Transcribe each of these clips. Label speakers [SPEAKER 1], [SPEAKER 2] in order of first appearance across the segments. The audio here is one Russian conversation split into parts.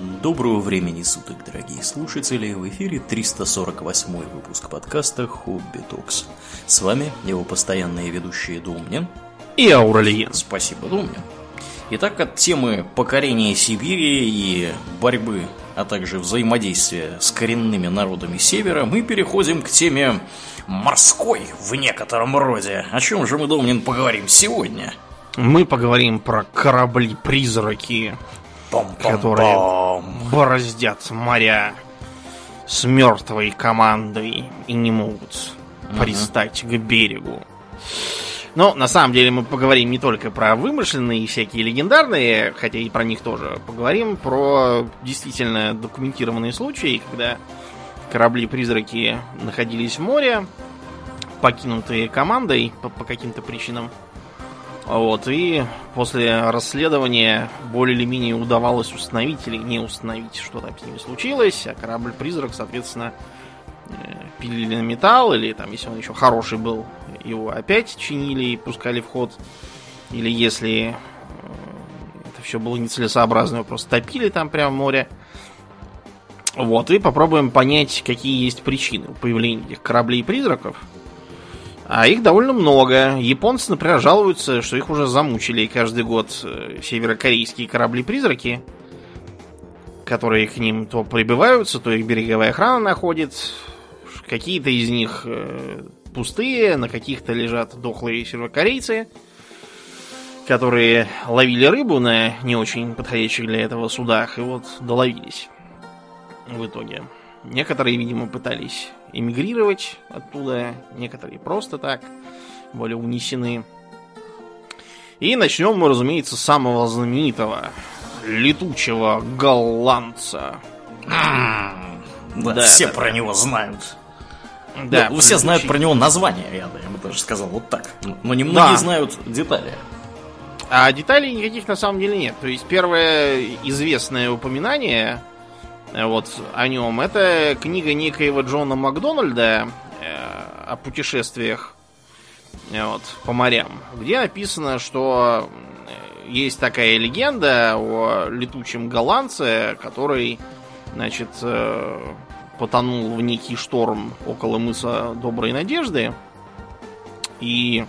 [SPEAKER 1] Доброго времени суток, дорогие слушатели! В эфире 348 выпуск подкаста «Хобби Токс». С вами его постоянные ведущие Думнин
[SPEAKER 2] и Ауралиен.
[SPEAKER 1] Спасибо, Думнин. Итак, от темы покорения Сибири и борьбы, а также взаимодействия с коренными народами Севера, мы переходим к теме морской в некотором роде. О чем же мы, Думнин, поговорим сегодня?
[SPEAKER 2] Мы поговорим про корабли-призраки, которые бороздят моря с мертвой командой и не могут угу. пристать к берегу. Но на самом деле мы поговорим не только про вымышленные всякие легендарные, хотя и про них тоже. Поговорим про действительно документированные случаи, когда корабли-призраки находились в море, покинутые командой по, по каким-то причинам. Вот, и после расследования более или менее удавалось установить или не установить, что там с ними случилось, а корабль-призрак, соответственно, э, пилили на металл, или там, если он еще хороший был, его опять чинили и пускали в ход. Или если э, это все было нецелесообразно, его просто топили там прямо в море. Вот, и попробуем понять, какие есть причины появления этих кораблей-призраков. А их довольно много. Японцы, например, жалуются, что их уже замучили каждый год э, северокорейские корабли-призраки, которые к ним то прибываются, то их береговая охрана находит. Какие-то из них э, пустые, на каких-то лежат дохлые северокорейцы, которые ловили рыбу на не очень подходящих для этого судах, и вот доловились в итоге. Некоторые, видимо, пытались эмигрировать оттуда, некоторые просто так были унесены. И начнем мы, разумеется, с самого знаменитого летучего голландца.
[SPEAKER 1] Да, да, все да, про да. него знают. Да, ну, все знают про него название, я, я бы даже сказал вот так. Но немногие да. знают детали.
[SPEAKER 2] А деталей никаких на самом деле нет. То есть первое известное упоминание вот о нем. Это книга некоего Джона Макдональда э, о путешествиях э, вот, по морям, где написано, что есть такая легенда о летучем голландце, который, значит, потонул в некий шторм около мыса Доброй Надежды и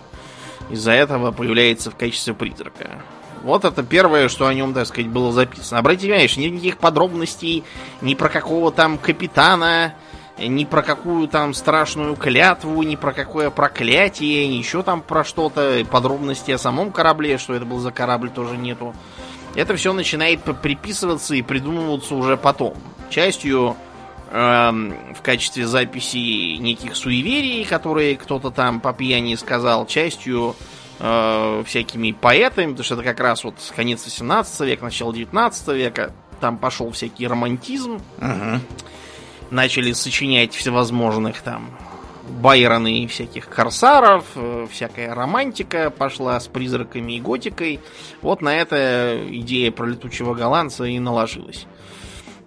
[SPEAKER 2] из-за этого появляется в качестве призрака. Вот это первое, что о нем, так сказать, было записано. Обратите внимание, что никаких подробностей ни про какого там капитана, ни про какую там страшную клятву, ни про какое проклятие, ни еще там про что-то. Подробности о самом корабле, что это был за корабль, тоже нету. Это все начинает приписываться и придумываться уже потом. Частью эм, в качестве записи неких суеверий, которые кто-то там по пьяни сказал, частью э, всякими поэтами, потому что это как раз вот конец 18 века, начало 19 века. Там пошел всякий романтизм. Угу. Начали сочинять всевозможных там Байроны и всяких корсаров, э, всякая романтика пошла с призраками и готикой. Вот на это идея про летучего голландца и наложилась.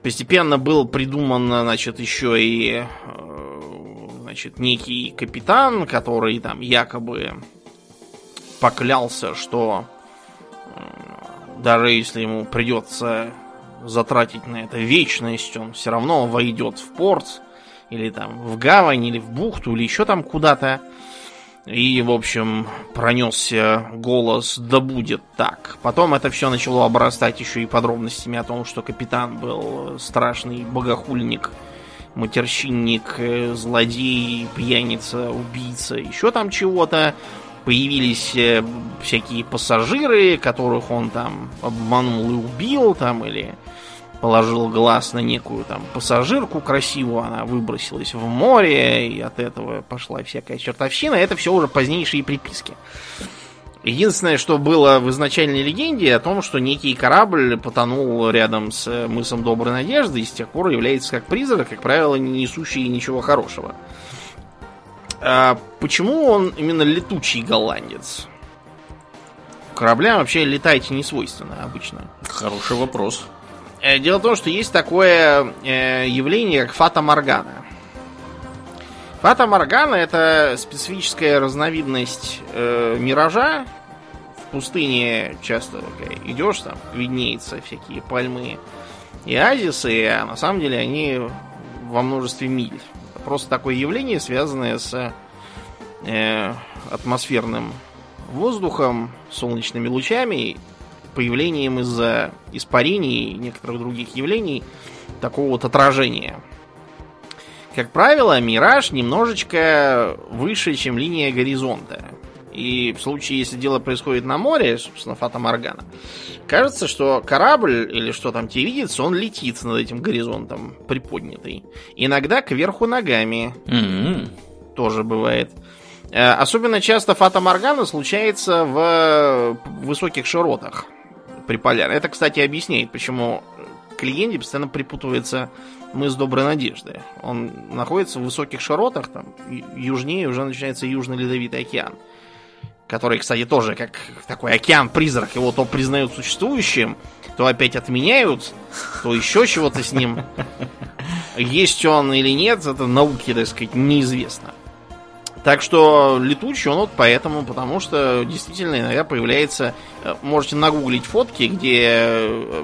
[SPEAKER 2] Постепенно был придуман, значит, еще и э, значит, некий капитан, который там якобы поклялся, что даже если ему придется затратить на это вечность, он все равно войдет в порт, или там в гавань, или в бухту, или еще там куда-то. И, в общем, пронесся голос «Да будет так». Потом это все начало обрастать еще и подробностями о том, что капитан был страшный богохульник, матерщинник, э, злодей, пьяница, убийца, еще там чего-то появились э, всякие пассажиры, которых он там обманул и убил, там, или положил глаз на некую там пассажирку красивую, она выбросилась в море, и от этого пошла всякая чертовщина. Это все уже позднейшие приписки. Единственное, что было в изначальной легенде, о том, что некий корабль потонул рядом с мысом Доброй Надежды и с тех пор является как призрак, как правило, не несущий ничего хорошего. А почему он именно летучий голландец? Кораблям вообще летать не свойственно обычно.
[SPEAKER 1] Хороший вопрос.
[SPEAKER 2] Э, дело в том, что есть такое э, явление, как фата Моргана. Фата Моргана это специфическая разновидность э, миража. В пустыне часто идешь, там виднеется всякие пальмы, и оазисы, а на самом деле они во множестве миль. Просто такое явление, связанное с э, атмосферным воздухом, солнечными лучами, появлением из-за испарений и некоторых других явлений такого вот отражения. Как правило, мираж немножечко выше, чем линия горизонта. И в случае, если дело происходит на море, собственно, Фата Моргана, кажется, что корабль или что там тебе видится, он летит над этим горизонтом приподнятый. Иногда кверху ногами.
[SPEAKER 1] М-м.
[SPEAKER 2] Тоже бывает. Э, Особенно часто Фата Моргана случается в высоких широтах при полярной. Это, кстати, объясняет, почему к легенде постоянно припутывается мыс Доброй Надежды. Он находится в высоких широтах, там, южнее уже начинается Южно-Ледовитый океан. Который, кстати, тоже как такой океан-призрак. Его то признают существующим, то опять отменяют, то еще чего-то с ним. Есть он или нет, это науке, так сказать, неизвестно. Так что летучий он вот поэтому, потому что действительно иногда появляется... э, Можете нагуглить фотки, где э,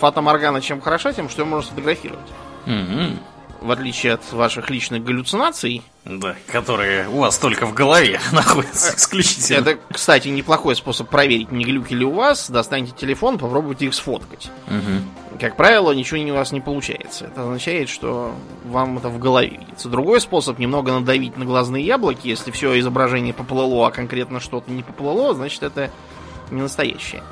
[SPEAKER 2] Фата Моргана чем хороша, тем, что ее можно сфотографировать.
[SPEAKER 1] М-м.
[SPEAKER 2] В отличие от ваших личных галлюцинаций.
[SPEAKER 1] Да, которые у вас только в голове находятся исключительно.
[SPEAKER 2] Это, кстати, неплохой способ проверить, не глюки ли у вас. Достаньте телефон, попробуйте их сфоткать.
[SPEAKER 1] Мгм.
[SPEAKER 2] Как правило, ничего у вас не получается. Это означает, что вам это в голове видится. Другой способ немного надавить на глазные яблоки. Если все изображение поплыло, а конкретно что-то не поплыло, значит это не настоящее.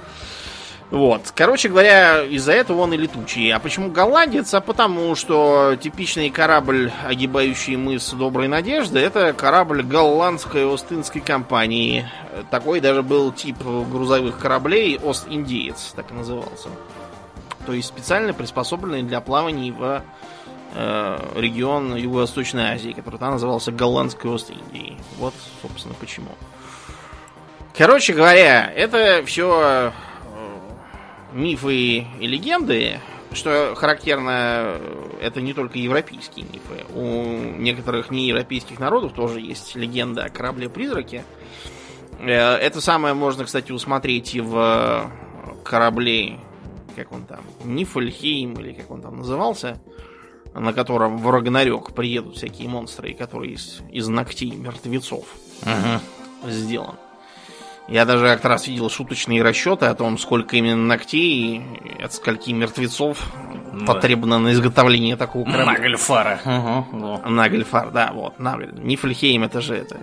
[SPEAKER 2] Вот. Короче говоря, из-за этого он и летучий. А почему голландец? А потому что типичный корабль, огибающий мыс Доброй Надежды, это корабль голландской Остинской компании. Такой даже был тип грузовых кораблей Ост-Индиец, так и назывался. То есть специально приспособленный для плаваний в э, регион Юго-Восточной Азии, который тогда назывался Голландской Ост-Индией. Вот, собственно, почему. Короче говоря, это все мифы и легенды, что характерно, это не только европейские мифы. У некоторых неевропейских народов тоже есть легенда о корабле-призраке. Э, Это самое можно, кстати, усмотреть и в корабле, как он там, Нифльхейм, или как он там назывался, на котором в Рагнарёк приедут всякие монстры, которые из, из ногтей мертвецов
[SPEAKER 1] Мгм.
[SPEAKER 2] сделан. Я даже как-то раз видел шуточные расчеты о том, сколько именно ногтей и от скольки мертвецов
[SPEAKER 1] Да.
[SPEAKER 2] потребно на изготовление такого корабля.
[SPEAKER 1] Нагльфара. Мгм, да.
[SPEAKER 2] Нагльфар, да, вот, Нагль. Нифльхейм это же это,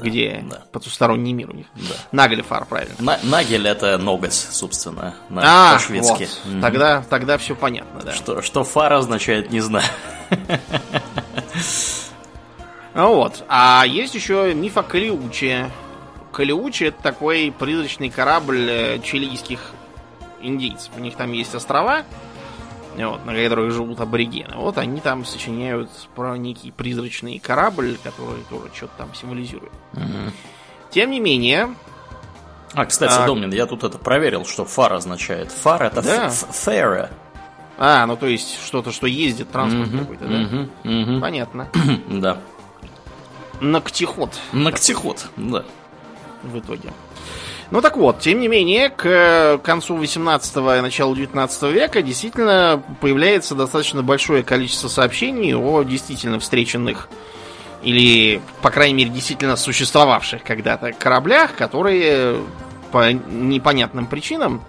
[SPEAKER 2] где
[SPEAKER 1] да.
[SPEAKER 2] потусторонний мир у них.
[SPEAKER 1] Да.
[SPEAKER 2] Нагльфар, правильно.
[SPEAKER 1] На- Нагель это ногас, собственно, на
[SPEAKER 2] А,
[SPEAKER 1] по-шведски.
[SPEAKER 2] вот.
[SPEAKER 1] Мгм.
[SPEAKER 2] Тогда, тогда все понятно, да.
[SPEAKER 1] Что, что фара означает, не знаю.
[SPEAKER 2] Ну вот. А есть еще миф о Калиуче. Калиуче это такой призрачный корабль э, чилийских индейцев. У них там есть острова, вот, на которых живут аборигены. Вот они там сочиняют про некий призрачный корабль, который тоже что-то там символизирует. Тем не менее,
[SPEAKER 1] А, кстати,
[SPEAKER 2] А.
[SPEAKER 1] Домнин, я тут это проверил, что фар означает. Фар это
[SPEAKER 2] Да.
[SPEAKER 1] ф- ф- фэра.
[SPEAKER 2] а, ну то есть что-то, что ездит, транспорт
[SPEAKER 1] Мгм,
[SPEAKER 2] какой-то, да?
[SPEAKER 1] мгм, мгм.
[SPEAKER 2] Понятно.
[SPEAKER 1] Да.
[SPEAKER 2] Ногтеход.
[SPEAKER 1] Ногтеход, да.
[SPEAKER 2] В итоге. Ну так вот, тем не менее, к концу 18 и началу 19 века действительно появляется достаточно большое количество сообщений о действительно встреченных или, по крайней мере, действительно существовавших когда-то кораблях, которые по непонятным причинам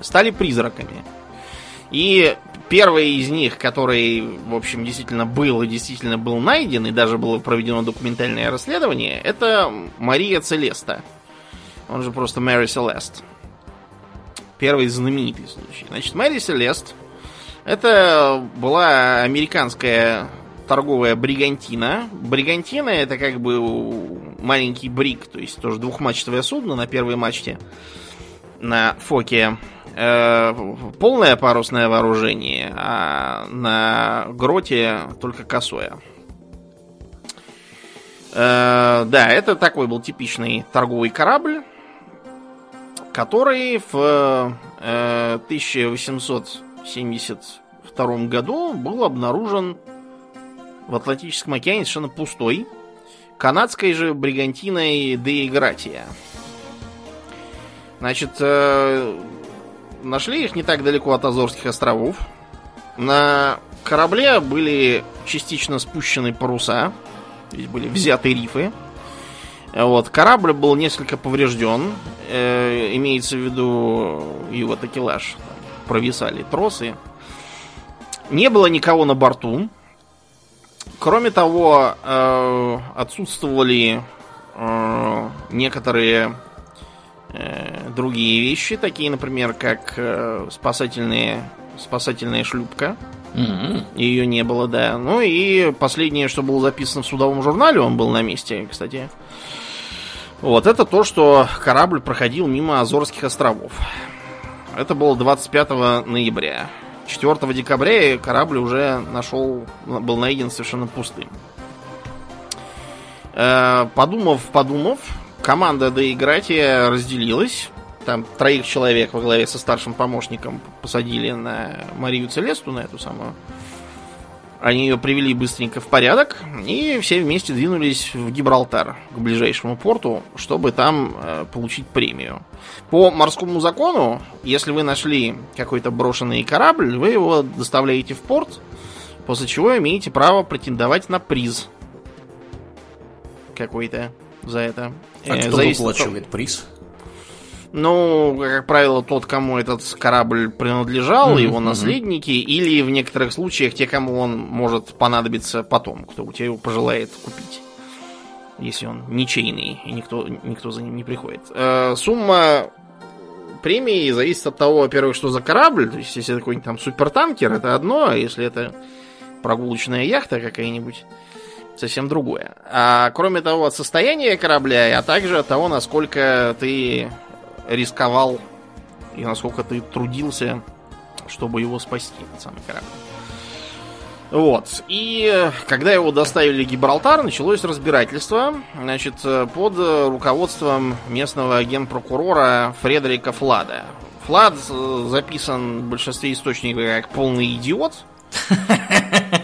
[SPEAKER 2] стали призраками. И первый из них, который, в общем, действительно был и действительно был найден, и даже было проведено документальное расследование, это Мария Целеста. Он же просто Мэри Селест. Первый знаменитый случай. Значит, Мэри Селест это была американская торговая бригантина. Бригантина это как бы маленький брик, то есть тоже двухмачтовое судно на первой мачте на Фоке. Э, полное парусное вооружение, а на гроте только косое. Э, да, это такой был типичный торговый корабль, который в э, 1872 году был обнаружен в Атлантическом океане совершенно пустой канадской же бригантиной Деигратия. Значит, э, нашли их не так далеко от Азорских островов. На корабле были частично спущены паруса, здесь были взяты рифы. Вот, корабль был несколько поврежден, э, имеется в виду его такелаж, провисали тросы. Не было никого на борту. Кроме того, э, отсутствовали э, некоторые другие вещи, такие, например, как э, спасательные, спасательная шлюпка.
[SPEAKER 1] М-м.
[SPEAKER 2] Ее не было, да. Ну и последнее, что было записано в судовом журнале, он был на месте, кстати. Вот, это то, что корабль проходил мимо Азорских островов. Это было 25 ноября. 4 декабря корабль уже нашел, был найден совершенно пустым. Э, Подумав, подумав, команда Доигратия разделилась. Там троих человек во главе со старшим помощником посадили на Марию Целесту, на эту самую. Они ее привели быстренько в порядок, и все вместе двинулись в Гибралтар, к ближайшему порту, чтобы там э, получить премию. По морскому закону, если вы нашли какой-то брошенный корабль, вы его доставляете в порт, после чего имеете право претендовать на приз какой-то за это.
[SPEAKER 1] А
[SPEAKER 2] Э,
[SPEAKER 1] кто
[SPEAKER 2] зависит от
[SPEAKER 1] выплачивает приз?
[SPEAKER 2] ну, как правило, тот, кому этот корабль принадлежал,
[SPEAKER 1] Мгм,
[SPEAKER 2] его наследники, или в некоторых случаях те, кому он может понадобиться потом, кто у тебя его пожелает купить. Если он ничейный, и никто, никто за ним не приходит. Э, сумма премии зависит от того, во-первых, что за корабль. То есть, если это какой-нибудь там супертанкер, это одно, а если это прогулочная яхта какая-нибудь, совсем другое. А кроме того, от состояния корабля, а также от того, насколько ты рисковал и насколько ты трудился, чтобы его спасти, этот самый корабль. Вот. И э, когда его доставили в Гибралтар, началось разбирательство. Значит, э, под руководством местного генпрокурора Фредерика Флада. Флад э, записан в большинстве источников как полный идиот.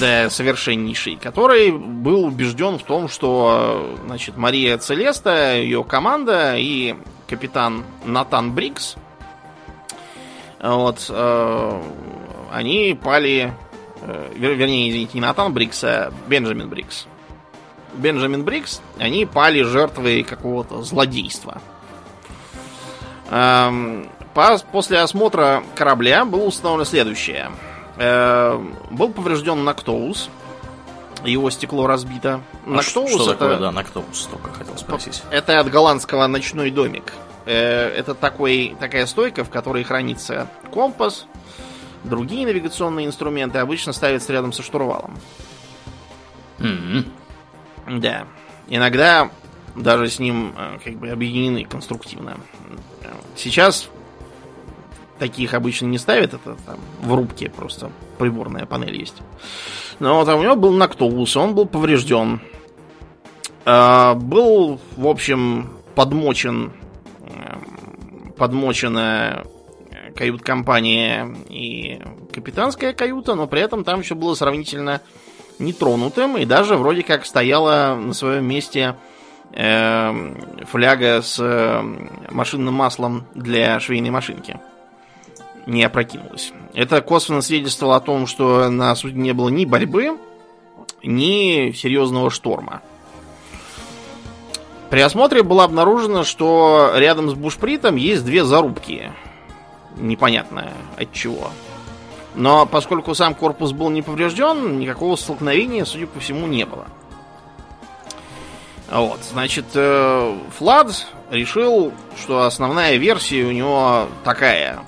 [SPEAKER 2] Да, совершеннейший, который был убежден в том, что э, значит, Мария Целеста, ее команда и капитан Натан Брикс, вот, э, они пали, э, вер- вернее, извините, не Натан Брикс, а Бенджамин Брикс. Бенджамин Брикс, они пали жертвой какого-то злодейства. По- после осмотра корабля было установлено следующее. Э, был поврежден Нактоуз. Его стекло разбито.
[SPEAKER 1] А
[SPEAKER 2] Нактоуз
[SPEAKER 1] что
[SPEAKER 2] это,
[SPEAKER 1] такое, да, Нактоуз, только хотел спросить.
[SPEAKER 2] это от голландского ночной домик. Э, это такой, такая стойка, в которой хранится компас, другие навигационные инструменты обычно ставятся рядом со штурвалом.
[SPEAKER 1] М-м.
[SPEAKER 2] Да. Иногда даже с ним э, как бы объединены конструктивно. Сейчас таких обычно не ставят, это там в рубке просто приборная панель есть. Но а у него был Нактоус, он был поврежден. Э, Был, в общем, подмочен эм, подмочена э, кают-компания и капитанская каюта, но при этом там еще было сравнительно нетронутым, и даже вроде как стояла на своем месте эм, фляга с эм, машинным маслом для швейной машинки. Не опрокинулась. Это косвенно свидетельствовало о том, что на судне не было ни борьбы, ни серьезного шторма. При осмотре было обнаружено, что рядом с бушпритом есть две зарубки. Непонятно от чего. Но поскольку сам корпус был не поврежден, никакого столкновения, судя по всему, не было. Вот, значит, э, Флад решил, что основная версия у него такая,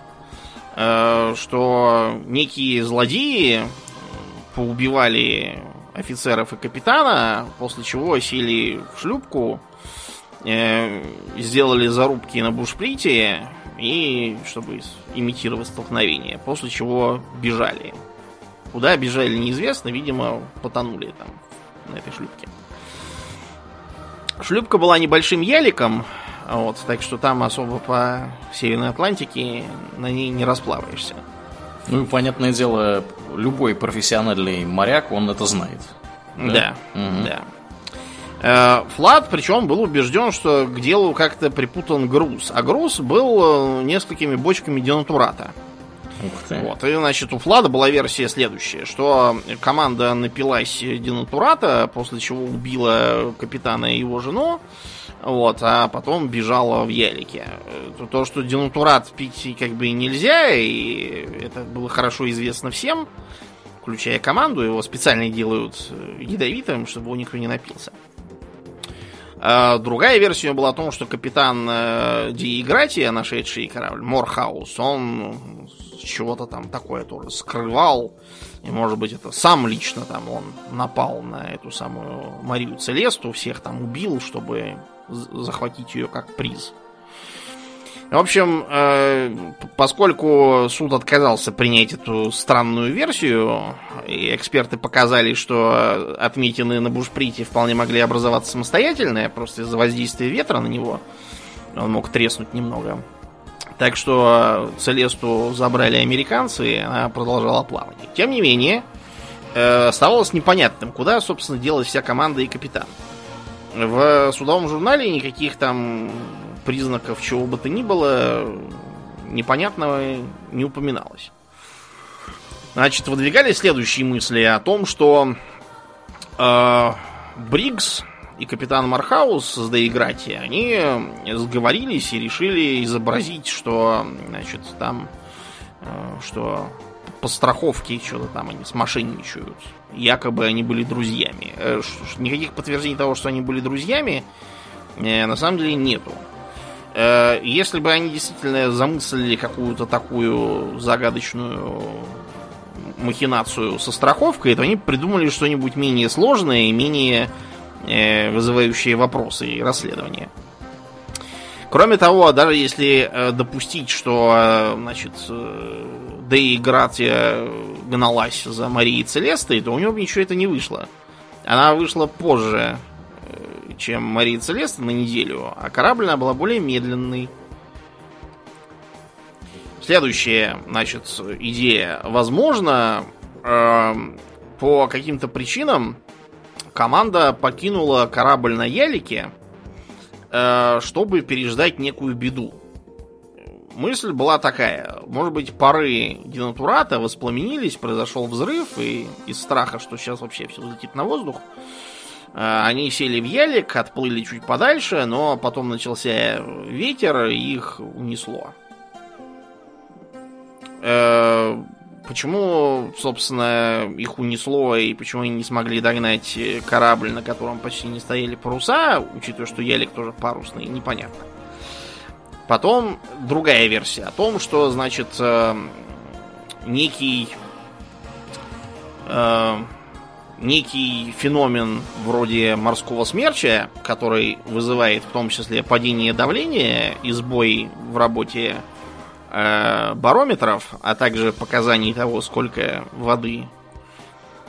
[SPEAKER 2] что некие злодеи поубивали офицеров и капитана, после чего сели в шлюпку, э, сделали зарубки на бушприте и чтобы имитировать столкновение, после чего бежали. Куда бежали неизвестно, видимо, потонули там на этой шлюпке. Шлюпка была небольшим яликом, вот, так что там особо по Северной Атлантике на ней не расплаваешься.
[SPEAKER 1] Ну и понятное дело, любой профессиональный моряк, он это знает.
[SPEAKER 2] Да,
[SPEAKER 1] Мгм.
[SPEAKER 2] да. Э, Флат, причем, был убежден, что к делу как-то припутан груз. А груз был э, несколькими бочками денатурата.
[SPEAKER 1] Ух ты.
[SPEAKER 2] Вот. И, значит, у Флада была версия следующая, что команда напилась денатурата, после чего убила капитана и его жену, вот, а потом бежала в ялике. То, что денатурат пить как бы нельзя, и это было хорошо известно всем, включая команду, его специально делают ядовитым, чтобы его никто не напился. А другая версия была о том, что капитан э, Диигратия, нашедший корабль, Морхаус, он чего-то там такое тоже скрывал. И, может быть, это сам лично там он напал на эту самую Марию Целесту, всех там убил, чтобы захватить ее как приз. В общем, э, поскольку суд отказался принять эту странную версию, и эксперты показали, что отметины на бушприте вполне могли образоваться самостоятельно, просто из-за воздействия ветра на него, он мог треснуть немного. Так что Целесту забрали американцы, и она продолжала плавание. Тем не менее, э, оставалось непонятным, куда, собственно, делась вся команда и капитан. В судовом журнале никаких там признаков чего бы то ни было непонятного не упоминалось. Значит, выдвигали следующие мысли о том, что э, Бриггс и капитан Мархаус с Деиграти, они сговорились и решили изобразить, что, значит, там, э, что по страховке что-то там они смошенничают. Якобы они были друзьями. Э, никаких подтверждений того, что они были друзьями, э, на самом деле нету. Э, если бы они действительно замыслили какую-то такую загадочную махинацию со страховкой, то они придумали что-нибудь менее сложное и менее вызывающее вопросы и расследования. Кроме того, даже если допустить, что значит, Дэй Гратия гналась за Марией Целестой, то у него ничего это не вышло. Она вышла позже чем Мария Целеста на неделю, а корабль она была более медленный. Следующая, значит, идея. Возможно, э, по каким-то причинам команда покинула корабль на Ялике, э, чтобы переждать некую беду. Мысль была такая. Может быть, пары денатурата воспламенились, произошел взрыв, и из страха, что сейчас вообще все взлетит на воздух, Э, они сели в елик, отплыли чуть подальше, но потом начался ветер, и их унесло. Э, почему, собственно, их унесло и почему они не смогли догнать корабль, на котором почти не стояли паруса, учитывая, что ялик тоже парусный, непонятно. Потом другая версия о том, что, значит, э, некий некий феномен вроде морского смерча, который вызывает в том числе падение давления и сбой в работе э, барометров, а также показаний того, сколько воды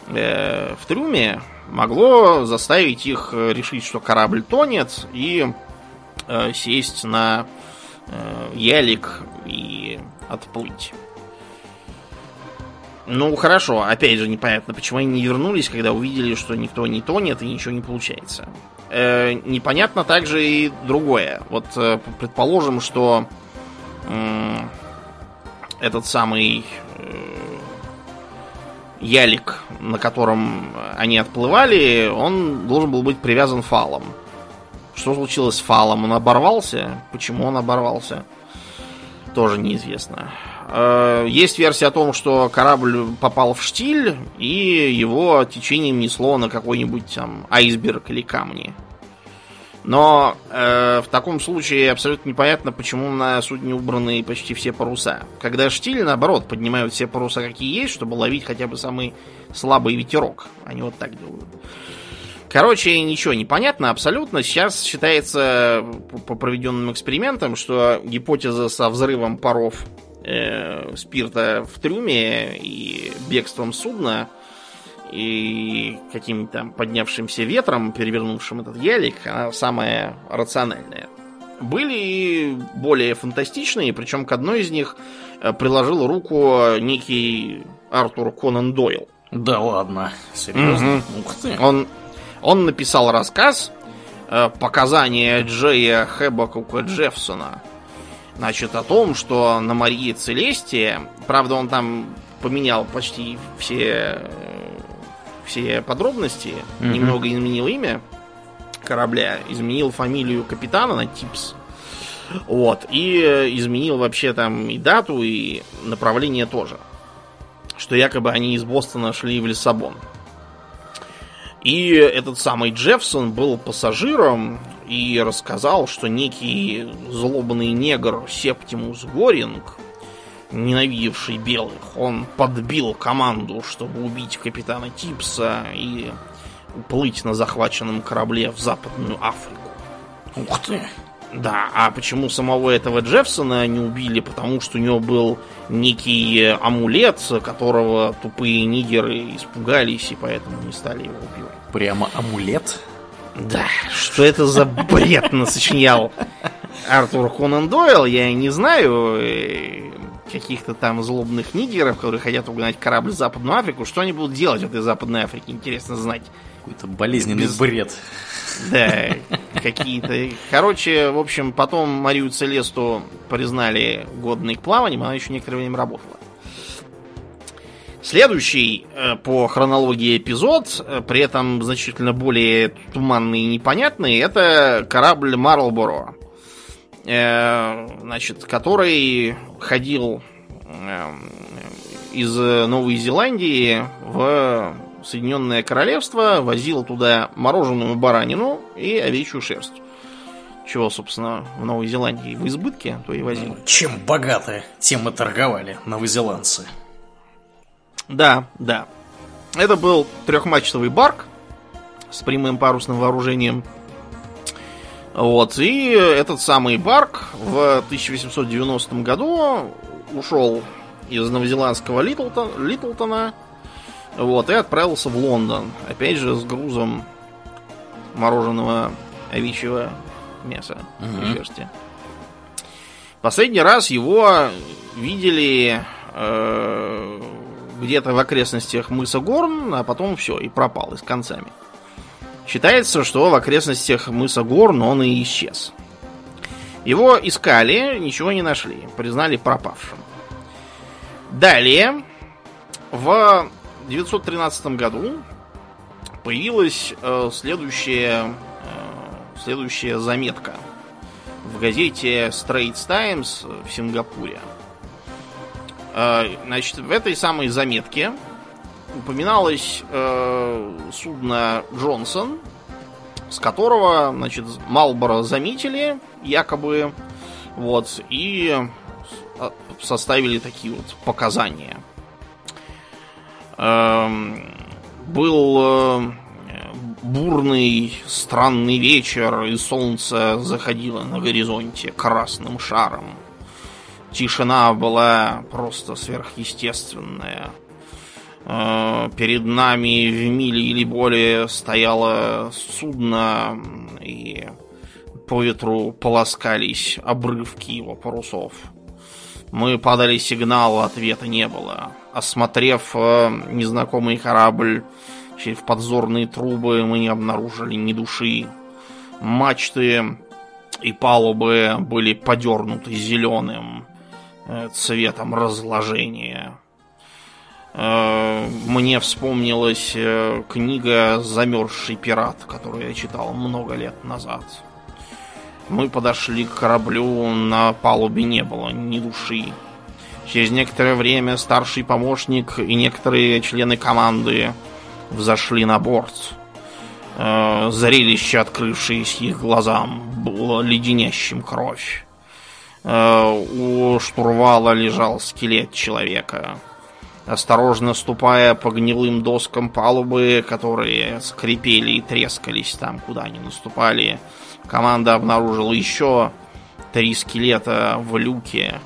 [SPEAKER 2] э, в трюме, могло заставить их решить, что корабль тонет, и э, сесть на э, ялик и отплыть. Ну, хорошо, опять же, непонятно, почему они не вернулись, когда увидели, что никто не тонет и ничего не получается. Э, непонятно также и другое. Вот э, предположим, что э, этот самый э, ялик, на котором они отплывали, он должен был быть привязан фалом. Что случилось с фалом? Он оборвался? Почему он оборвался? Тоже неизвестно. Э, есть версия о том, что корабль попал в штиль, и его течением несло на какой-нибудь там айсберг или камни. Но э, в таком случае абсолютно непонятно, почему на судне убраны почти все паруса. Когда штиль, наоборот, поднимают все паруса, какие есть, чтобы ловить хотя бы самый слабый ветерок. Они вот так делают. Короче, ничего не понятно абсолютно. Сейчас считается по проведенным экспериментам, что гипотеза со взрывом паров э, спирта в трюме и бегством судна и каким-то поднявшимся ветром, перевернувшим этот ялик, она самая рациональная. Были и более фантастичные, причем к одной из них э, приложил руку некий Артур Конан Дойл.
[SPEAKER 1] Да ладно, серьезно?
[SPEAKER 2] Угу. Ух ты. Он, он написал рассказ, э, показания Джея Хэбакука Джеффсона. Значит, о том, что на Марии Целестии, правда, он там поменял почти все, э, все подробности, mm-hmm. немного изменил имя корабля, изменил фамилию капитана на Типс. Вот, и изменил вообще там и дату, и направление тоже. Что якобы они из Бостона шли в Лиссабон. И этот самый Джеффсон был пассажиром и рассказал, что некий злобный негр Септимус Горинг, ненавидевший белых, он подбил команду, чтобы убить капитана Типса и уплыть на захваченном корабле в Западную Африку.
[SPEAKER 1] Ух ты!
[SPEAKER 2] Да, а почему самого этого Джеффсона не убили? Потому что у него был некий амулет, которого тупые нигеры испугались и поэтому не стали его убивать.
[SPEAKER 1] Прямо амулет?
[SPEAKER 2] Да, что это за бред насочинял Артур Конан Дойл, я не знаю э, каких-то там злобных нигеров, которые хотят угнать корабль в Западную Африку. Что они будут делать в этой Западной Африке, интересно знать.
[SPEAKER 1] Какой-то болезненный Без... бред.
[SPEAKER 2] Да, какие-то. Короче, в общем, потом Марию Целесту признали годной к плаванию, она еще некоторое время работала. Следующий э, по хронологии эпизод, э, при этом значительно более туманный и непонятный, это корабль Марлборо, э, значит, который ходил из Новой Зеландии в Соединенное Королевство, возил туда мороженую баранину и овечью шерсть. Чего, собственно, в Новой Зеландии в избытке, то и возил.
[SPEAKER 1] Чем богаты, тем и торговали новозеландцы.
[SPEAKER 2] Да, да. Это был трехмачтовый барк с прямым парусным вооружением. Вот, и этот самый барк в 1890 году ушел из новозеландского Литлтон, Литлтона вот, и отправился в Лондон. Опять же, с грузом мороженого овечьего мяса угу. шерсти. Последний раз его видели э, где-то в окрестностях мыса Горн, а потом все, и пропал, и с концами. Считается, что в окрестностях мыса Горн он и исчез. Его искали, ничего не нашли, признали пропавшим. Далее, в 1913 году появилась э, следующая, э, следующая заметка в газете Straits Times в Сингапуре. Э, значит, в этой самой заметке упоминалось э, судно Джонсон, с которого, значит, Малборо заметили, якобы, вот, и э, составили такие вот показания – был э, бурный, странный вечер, и солнце заходило на горизонте красным шаром. Тишина была просто сверхъестественная. Э, перед нами в миле или более стояло судно, и по ветру полоскались обрывки его парусов. Мы подали сигнал, ответа не было. Осмотрев э, незнакомый корабль через подзорные трубы, мы не обнаружили ни души. Мачты и палубы были подернуты зеленым э, цветом разложения. Э, мне вспомнилась книга «Замерзший пират», которую я читал много лет назад. Мы подошли к кораблю, на палубе не было ни души. Через некоторое время старший помощник и некоторые члены команды взошли на борт. Э, зрелище, открывшееся их глазам, было леденящим кровь. Э, у штурвала лежал скелет человека. Осторожно ступая по гнилым доскам палубы, которые скрипели и трескались там, куда они наступали, Команда обнаружила еще три скелета в люке.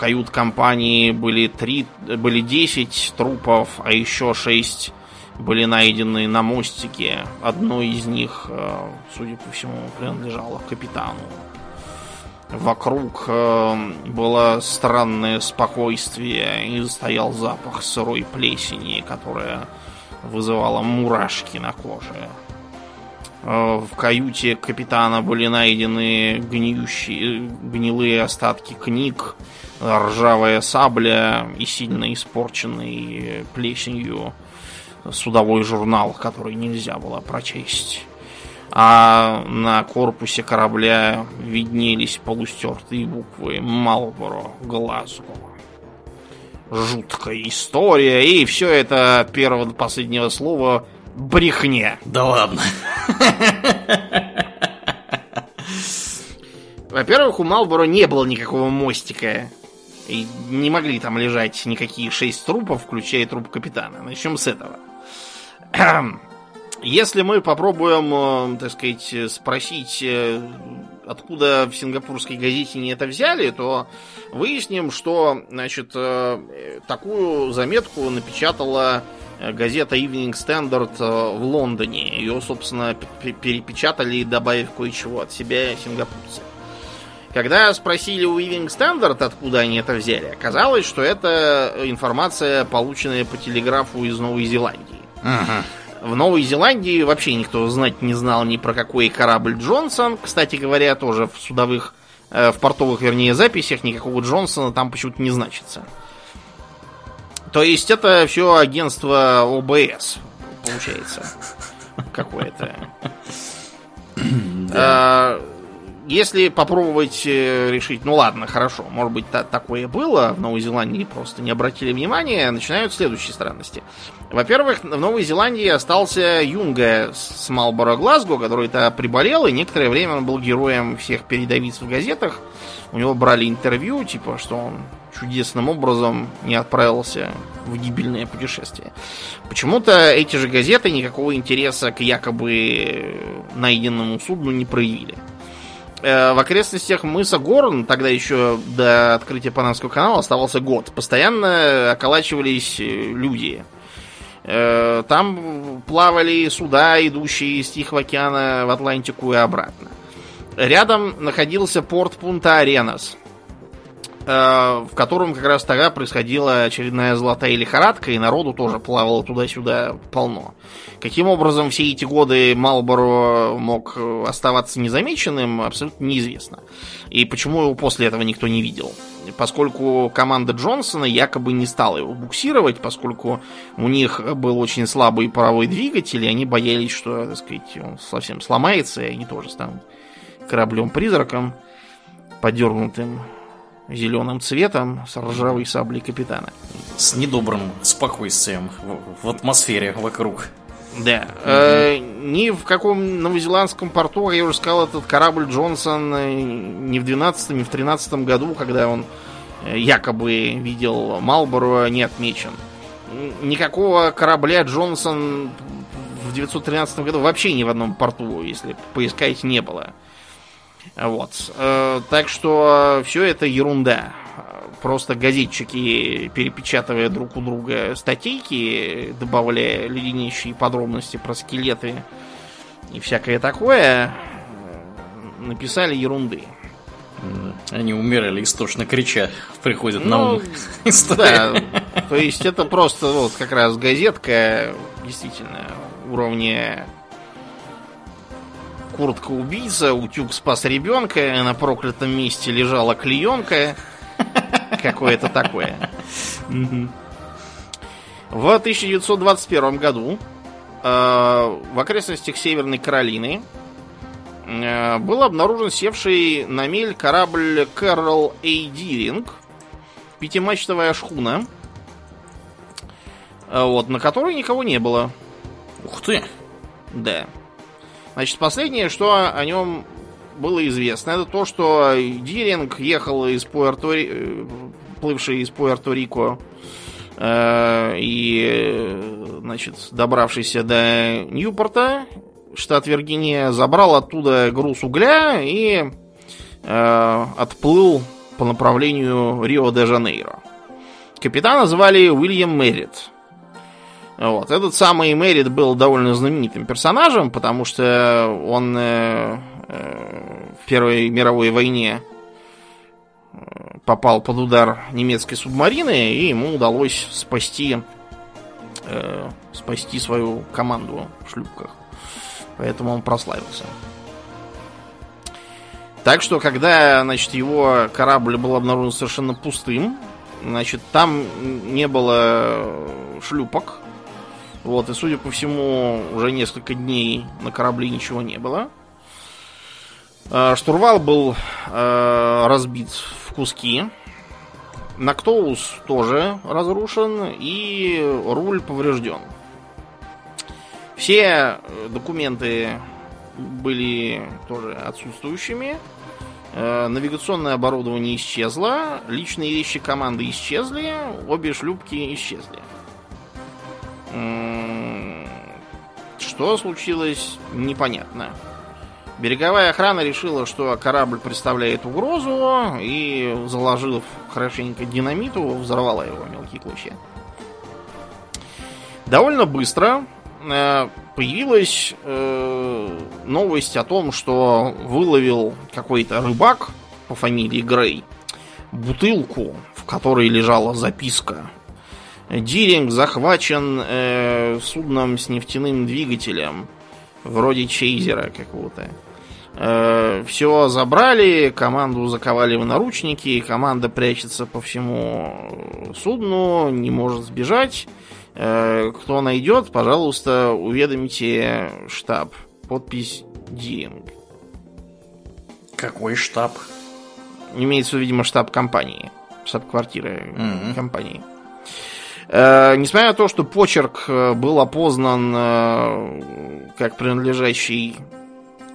[SPEAKER 2] Кают-компании были, три, были 10 трупов, а еще 6 были найдены на мостике. Одно из них, э, судя по всему, принадлежало капитану. Вокруг э, было странное спокойствие и стоял запах сырой плесени, которая вызывала мурашки на коже. Э, в каюте капитана были найдены гниющие, гнилые остатки книг, ржавая сабля и сильно испорченный плесенью судовой журнал, который нельзя было прочесть. А на корпусе корабля виднелись полустертые буквы Малборо Глазго. Жуткая история, и все это от первого до последнего слова брехня.
[SPEAKER 1] Да ладно.
[SPEAKER 2] Во-первых, у Малборо не было никакого мостика. И не могли там лежать никакие шесть трупов, включая труп капитана. Начнем с этого. Если мы попробуем, э, так сказать, спросить, э, откуда в сингапурской газете не это взяли, то выясним, что, значит, э, такую заметку напечатала газета Evening Standard в Лондоне. Ее, собственно, перепечатали, добавив кое-чего от себя сингапурцы. Когда спросили у Evening Standard, откуда они это взяли, оказалось, что это информация, полученная по телеграфу из Новой Зеландии.
[SPEAKER 1] Ага.
[SPEAKER 2] В Новой Зеландии вообще никто знать не знал ни про какой корабль Джонсон. Кстати говоря, тоже в судовых, э, в портовых, вернее, записях никакого Джонсона там почему-то не значится. То есть это все агентство ОБС, получается. Какое-то. Если попробовать э, решить, ну ладно, хорошо, может быть, та такое было, в Новой Зеландии просто не обратили внимания, начинают следующие странности. Во-первых, в Новой Зеландии остался Юнга с Малборо Глазго, который-то приболел, и некоторое время он был героем всех передовиц в газетах. У него брали интервью, типа, что он чудесным образом не отправился в гибельное путешествие. Почему-то эти же газеты никакого интереса к якобы найденному судну не проявили. Э, в окрестностях мыса Горн, тогда еще до открытия Панамского канала оставался год, постоянно околачивались э, люди. Э, там плавали суда, идущие из Тихого океана в Атлантику и обратно. Рядом находился порт Пунта-Аренас, в котором как раз тогда происходила очередная золотая лихорадка, и народу тоже плавало туда-сюда полно. Каким образом все эти годы Малборо мог оставаться незамеченным, абсолютно неизвестно. И почему его после этого никто не видел. Поскольку команда Джонсона якобы не стала его буксировать, поскольку у них был очень слабый паровой двигатель, и они боялись, что, так сказать, он совсем сломается, и они тоже станут кораблем-призраком, подернутым зеленым цветом с ржавой саблей капитана.
[SPEAKER 1] С недобрым спокойствием в, в атмосфере вокруг.
[SPEAKER 2] Да. Угу. Э, ни в каком новозеландском порту, я уже сказал, этот корабль Джонсон э, ни в 12 ни в 13 году, когда он э, якобы видел Малборо, не отмечен. Никакого корабля Джонсон в 913 году вообще ни в одном порту, если поискать, не было. Вот. Э, так что все это ерунда просто газетчики, перепечатывая друг у друга статейки, добавляя леденящие подробности про скелеты и всякое такое, написали ерунды.
[SPEAKER 1] Они умирали истошно крича, приходят ну, на ум.
[SPEAKER 2] Да, то есть это просто вот как раз газетка, действительно, уровня куртка убийца, утюг спас ребенка, на проклятом месте лежала клеенка какое-то такое. В 1921 году э, в окрестностях Северной Каролины э, был обнаружен севший на мель корабль Кэрол Эйдиринг, пятимачтовая шхуна, э, вот, на которой никого не было.
[SPEAKER 1] Ух ты!
[SPEAKER 2] Да. Значит, последнее, что о нем было известно, это то, что Диринг ехал из Пуэрто э, плывший из Пуэрто-Рико э, и, значит, добравшийся до Ньюпорта, штат Виргиния, забрал оттуда груз угля и э, отплыл по направлению Рио-де-Жанейро. Капитана звали Уильям Меррит. Вот. Этот самый Меррит был довольно знаменитым персонажем, потому что он э, э, в Первой мировой войне попал под удар немецкой субмарины, и ему удалось спасти, э, спасти свою команду в шлюпках. Поэтому он прославился. Так что, когда, значит, его корабль был обнаружен совершенно пустым, значит, там не было шлюпок. Вот, и, судя по всему, уже несколько дней на корабле ничего не было. А, штурвал был э, разбит в куски. Нактоус тоже разрушен, и руль поврежден. Все документы были тоже отсутствующими. Э, навигационное оборудование исчезло, личные вещи команды исчезли, обе шлюпки исчезли. Что случилось, непонятно. Береговая охрана решила, что корабль представляет угрозу, и, заложив хорошенько динамиту, взорвала его мелкие клочья. Довольно быстро Э, появилась э, новость о том, что выловил какой-то рыбак по фамилии Грей бутылку, в которой лежала записка. Диринг захвачен э, судном с нефтяным двигателем, вроде чейзера какого-то. Э, все забрали, команду заковали в наручники, команда прячется по всему судну, не может сбежать. Э, кто найдет, пожалуйста, уведомите штаб. Подпись Диринг.
[SPEAKER 1] Какой штаб?
[SPEAKER 2] Имеется, видимо, штаб компании. Штаб-квартиры mm-hmm. компании. Э, несмотря на то, что почерк э, был опознан э, как принадлежащий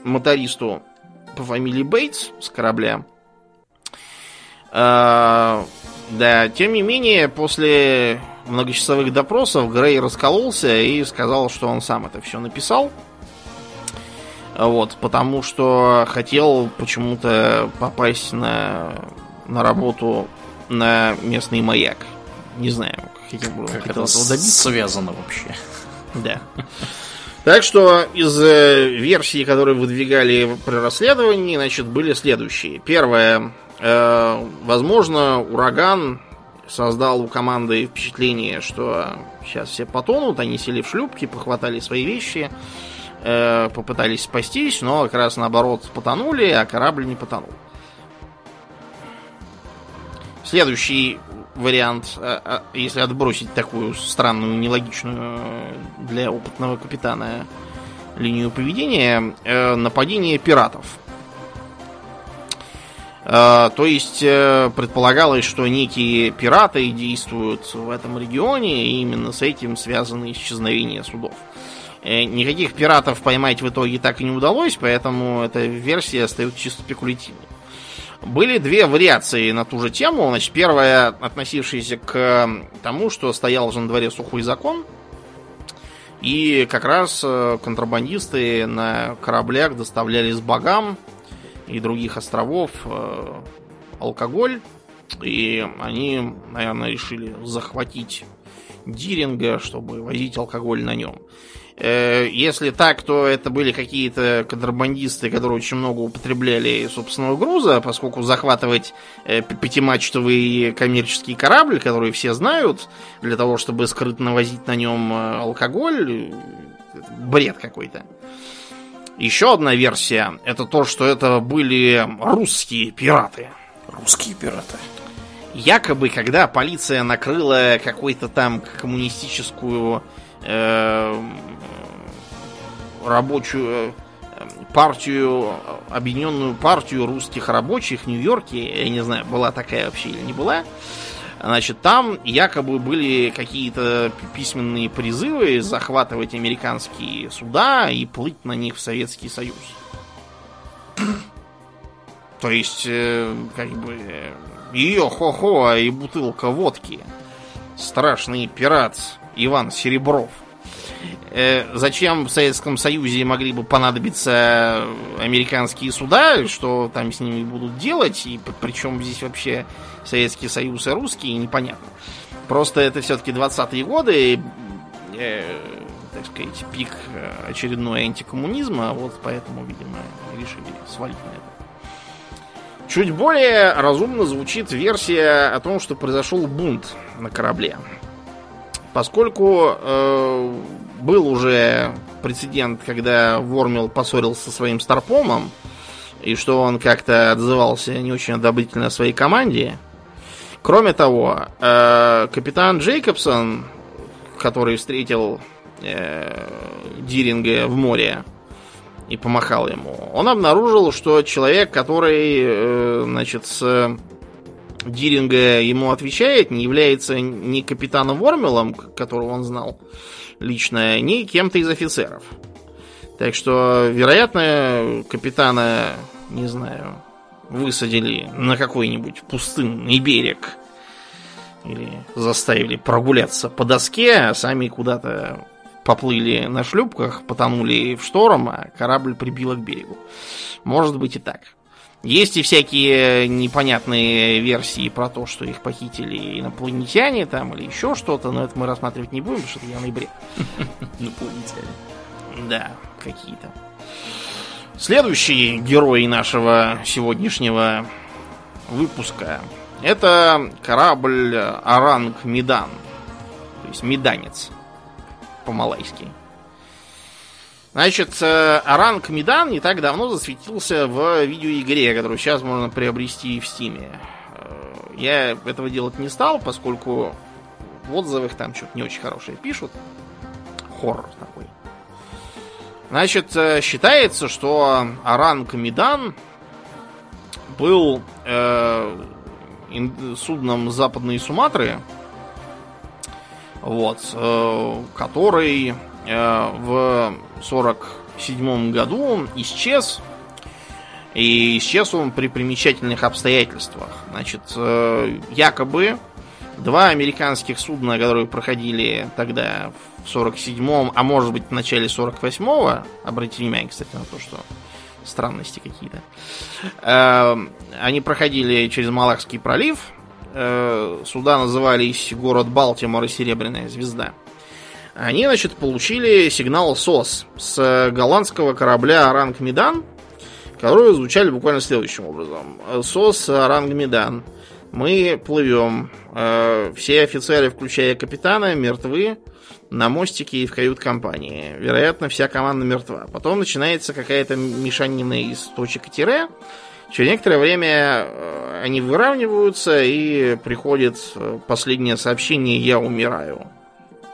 [SPEAKER 2] мотористу по фамилии Бейтс с корабля, да, тем не менее, после многочасовых допросов Грей раскололся и сказал, что он сам это все написал. Вот, потому что хотел почему-то попасть на, на работу на местный маяк. Не знаю,
[SPEAKER 1] образом как хотел это этого добиться. связано вообще.
[SPEAKER 2] Да. Так что из э, версий, которые выдвигали при расследовании, значит, были следующие. Первое. Э, возможно, ураган создал у команды впечатление, что сейчас все потонут, они сели в шлюпки, похватали свои вещи, э, попытались спастись, но как раз наоборот потонули, а корабль не потонул. Следующий вариант, э, э, если отбросить такую странную, нелогичную для опытного капитана линию поведения, э, нападение пиратов – Э, то есть э, предполагалось, что некие пираты действуют в этом регионе, и именно с этим связаны исчезновения судов. Э, никаких пиратов поймать в итоге так и не удалось, поэтому эта версия остается чисто спекулятивной. Были две вариации на ту же тему. Значит, первая, относившаяся к тому, что стоял же на дворе сухой закон, и как раз контрабандисты на кораблях доставляли с богам и других островов э, алкоголь. И они, наверное, решили захватить Диринга, чтобы возить алкоголь на нем. Э, если так, то это были какие-то контрабандисты, которые очень много употребляли собственного груза, поскольку захватывать э, пятимачтовый коммерческий корабль, который все знают, для того, чтобы скрытно возить на нем алкоголь, бред какой-то. Еще одна версия это то, что это были русские пираты.
[SPEAKER 1] Русские пираты.
[SPEAKER 2] Якобы, когда полиция накрыла какой-то там коммунистическую э, рабочую э, партию, объединенную партию русских рабочих в Нью-Йорке, я не знаю, была такая вообще или не была, Значит, там якобы были какие-то письменные призывы захватывать американские суда и плыть на них в Советский Союз. То есть, э, как бы, ее хо-хо и бутылка водки. Страшный пират Иван Серебров. Э, зачем в Советском Союзе могли бы понадобиться американские суда, что там с ними будут делать, и причем здесь вообще Советский Союз и русские, непонятно. Просто это все-таки 20-е годы, э, так сказать, пик э, очередной антикоммунизма, вот поэтому, видимо, решили свалить на это. Чуть более разумно звучит версия о том, что произошел бунт на корабле. Поскольку э, был уже прецедент, когда Вормил поссорился со своим Старпомом, и что он как-то отзывался не очень одобрительно о своей команде. Кроме того, э, капитан Джейкобсон, который встретил э, Диринга в море и помахал ему, он обнаружил, что человек, который, э, значит, с Диринга ему отвечает, не является ни капитаном Вормелом, которого он знал лично, ни кем-то из офицеров. Так что, вероятно, капитана, не знаю, высадили на какой-нибудь пустынный берег или заставили прогуляться по доске, а сами куда-то поплыли на шлюпках, потонули в шторм, а корабль прибило к берегу. Может быть и так. Есть и всякие непонятные версии про то, что их похитили инопланетяне там или еще что-то, но это мы рассматривать не будем, потому что это явный бред.
[SPEAKER 1] Инопланетяне.
[SPEAKER 2] Да, какие-то. Следующий герой нашего сегодняшнего выпуска это корабль Аранг Медан. То есть меданец по-малайски. Значит, э, Аранг Медан не так давно засветился в видеоигре, которую сейчас можно приобрести в Стиме. Э, я этого делать не стал, поскольку в отзывах там что-то не очень хорошее пишут. Хоррор такой. Значит, э, считается, что Аранг Медан был э, судном Западной Суматры, вот, э, который э, в 47 году исчез. И исчез он при примечательных обстоятельствах. Значит, э, якобы два американских судна, которые проходили тогда в 47-м, а может быть в начале 48-го, обратите внимание, кстати, на то, что странности какие-то, они проходили через Малакский пролив, э, суда назывались город Балтимор и Серебряная звезда они, значит, получили сигнал СОС с голландского корабля Ранг Медан, которые звучали буквально следующим образом. СОС Ранг Медан. Мы плывем. Э, все офицеры, включая капитана, мертвы на мостике и в кают-компании. Вероятно, вся команда мертва. Потом начинается какая-то мешанина из точек тире. Через некоторое время э, они выравниваются и приходит э, последнее сообщение «Я умираю»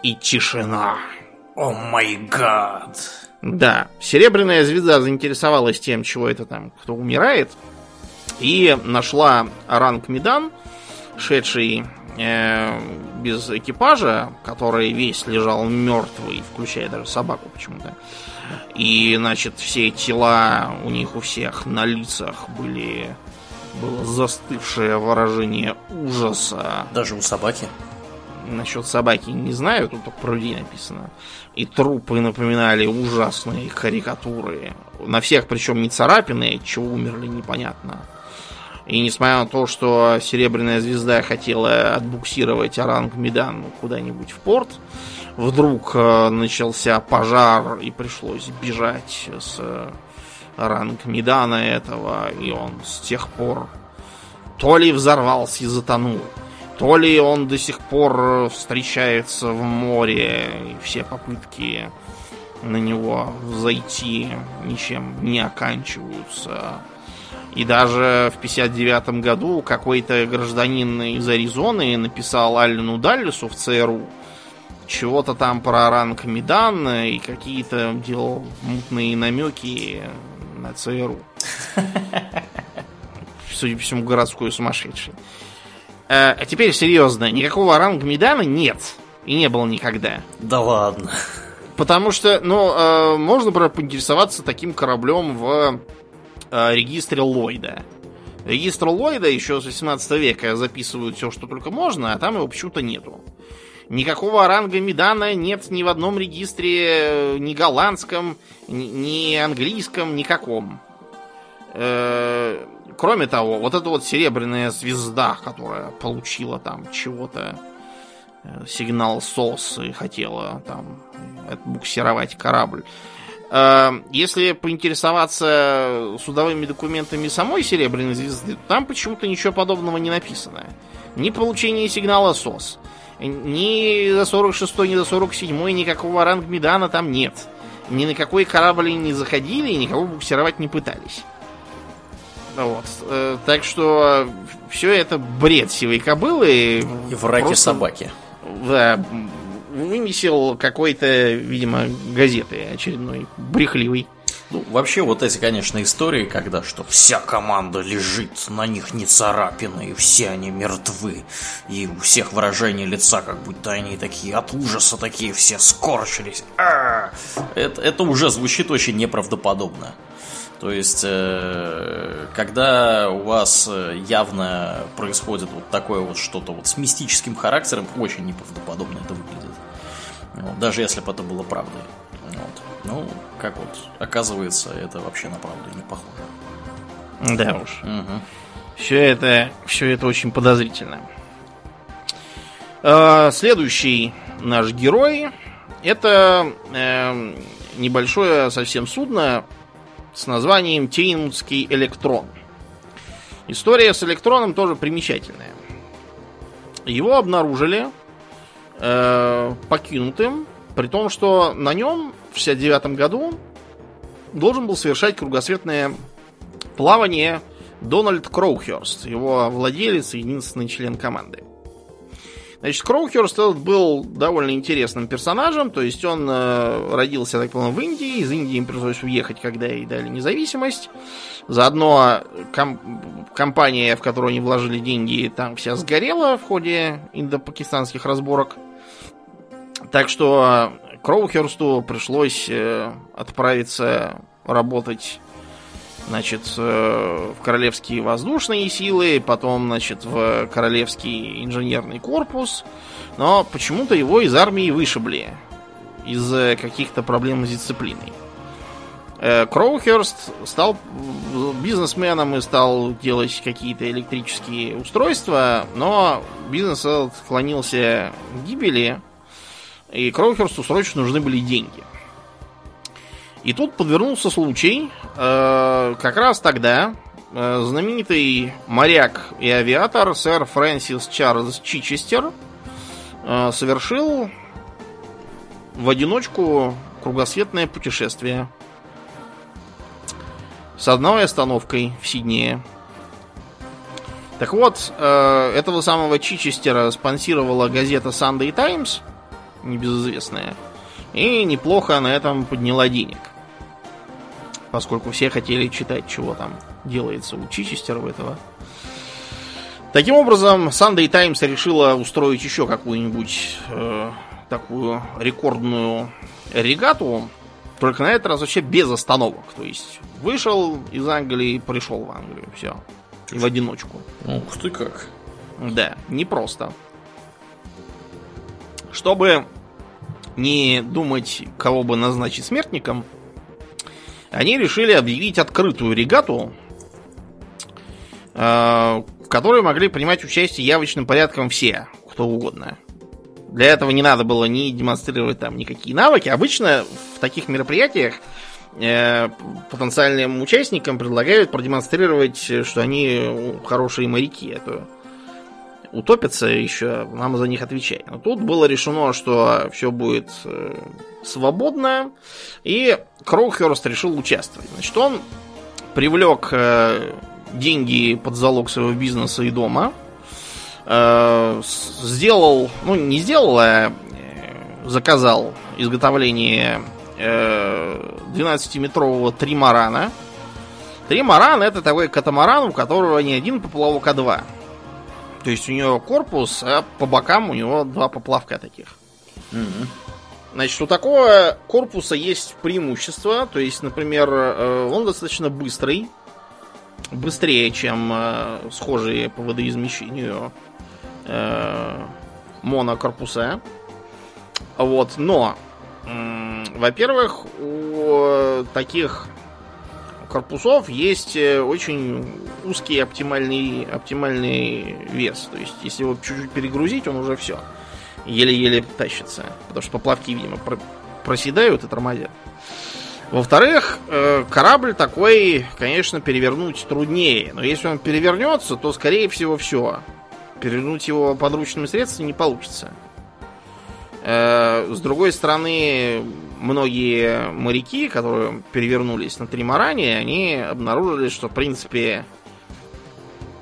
[SPEAKER 2] и тишина.
[SPEAKER 1] О май гад.
[SPEAKER 2] Да, серебряная звезда заинтересовалась тем, чего это там, кто умирает, и нашла ранг Медан, шедший э, без экипажа, который весь лежал мертвый, включая даже собаку почему-то. И, значит, все тела у них у всех на лицах были было застывшее выражение ужаса.
[SPEAKER 1] Даже у собаки?
[SPEAKER 2] Насчет собаки не знаю, тут только про людей написано. И трупы напоминали ужасные карикатуры. На всех, причем не царапины, чего умерли, непонятно. И несмотря на то, что Серебряная Звезда хотела отбуксировать Оранг Медан куда-нибудь в порт, вдруг э, начался пожар и пришлось бежать с Оранг Медана этого, и он с тех пор то ли взорвался и затонул, то ли он до сих пор встречается в море, и все попытки на него зайти ничем не оканчиваются. И даже в 59 году какой-то гражданин из Аризоны написал Аллену Даллису в ЦРУ чего-то там про ранг Медан и какие-то делал мутные намеки на ЦРУ. Судя по всему, городской сумасшедший. Э, а теперь серьезно, никакого рангмедана нет. И не было никогда.
[SPEAKER 1] Да ладно.
[SPEAKER 2] Потому что, ну, э, можно поинтересоваться таким кораблем в регистре Ллойда. Регистр Ллойда еще с 18 века записывают все, что только можно, а там его почему-то нету. Никакого ранга Медана нет ни в одном регистре, ни голландском, ни, английском, никаком. Э, кроме того, вот эта вот серебряная звезда, которая получила там чего-то, э, сигнал СОС и хотела там отбуксировать корабль. Э, если поинтересоваться судовыми документами самой Серебряной звезды, там почему-то ничего подобного не написано. Ни получение сигнала СОС, Ни за 46 ни за 47 никакого рангмедана там нет. Ни на какой корабль не заходили и никого буксировать не пытались. Вот. Э, так что все это бред сивой кобылы.
[SPEAKER 1] И враки просто, собаки.
[SPEAKER 2] Да, вымесил какой-то, видимо, газеты очередной, брехливый.
[SPEAKER 1] Ну, вообще, вот эти, конечно, истории, когда что вся команда лежит, на них не царапины, и все они мертвы, и у всех выражение лица, как будто они такие от ужаса такие все скорчились. -а! Это, это уже звучит очень неправдоподобно. То есть, э, когда у вас явно происходит вот такое вот что-то вот с мистическим характером, очень неправдоподобно это выглядит. Вот, даже если бы это было правдой. Вот. Ну, как вот оказывается, это вообще на правду не похоже.
[SPEAKER 2] Да уж. Угу. Все это, все это очень подозрительно. А, следующий наш герой это э, небольшое совсем судно с названием Тейнмутский электрон. История с электроном тоже примечательная. Его обнаружили э, покинутым, при том, что на нем в 69 году должен был совершать кругосветное плавание Дональд Кроухерст, его владелец и единственный член команды. Значит, Кроухерст был довольно интересным персонажем, то есть он э, родился, так понимаю, в Индии, из Индии им пришлось уехать, когда ей дали независимость. Заодно ком- компания, в которую они вложили деньги, там вся сгорела в ходе индо-пакистанских разборок. Так что Кроухерсту пришлось э, отправиться работать значит, э, в Королевские воздушные силы, потом, значит, в Королевский инженерный корпус, но почему-то его из армии вышибли из-за каких-то проблем с дисциплиной. Э, Кроухерст стал бизнесменом и стал делать какие-то электрические устройства, но бизнес этот склонился к гибели, и Кроухерсту срочно нужны были деньги. И тут подвернулся случай, э, как раз тогда э, знаменитый моряк и авиатор сэр Фрэнсис Чарльз Чичестер э, совершил в одиночку кругосветное путешествие с одной остановкой в Сиднее. Так вот, этого самого Чичестера спонсировала газета Sunday Times, небезызвестная, и неплохо на этом подняла денег поскольку все хотели читать, чего там делается у Чичестеров этого. Таким образом, Sunday Times решила устроить еще какую-нибудь э, такую рекордную регату, только на этот раз вообще без остановок. То есть вышел из Англии, пришел в Англию, все. И в одиночку.
[SPEAKER 1] Ух ты как.
[SPEAKER 2] Да, непросто. Чтобы не думать, кого бы назначить смертником, они решили объявить открытую регату, э, в которой могли принимать участие явочным порядком все, кто угодно. Для этого не надо было ни демонстрировать там никакие навыки. Обычно в таких мероприятиях э, потенциальным участникам предлагают продемонстрировать, что они хорошие моряки. Это утопятся еще, нам за них отвечать. Но тут было решено, что все будет э, свободно, и Кроухерст решил участвовать. Значит, он привлек э, деньги под залог своего бизнеса и дома, э, сделал, ну не сделал, а заказал изготовление 12-метрового тримарана. Тримаран это такой катамаран, у которого не один поплавок, а два. То есть у него корпус, а по бокам у него два поплавка таких. Mm-hmm. Значит, у такого корпуса есть преимущество. То есть, например, э, он достаточно быстрый. Быстрее, чем э, схожие по водоизмещению э, монокорпуса. Вот, но, во-первых, у таких корпусов есть э, очень узкий оптимальный, оптимальный вес. То есть, если его чуть-чуть перегрузить, он уже все. Еле-еле тащится. Потому что поплавки, видимо, проседают и тормозят. Во-вторых, э, корабль такой, конечно, перевернуть труднее. Но если он перевернется, то, скорее всего, все. Перевернуть его подручными средствами не получится. Э, с другой стороны, многие моряки, которые перевернулись на Тримаране, они обнаружили, что, в принципе,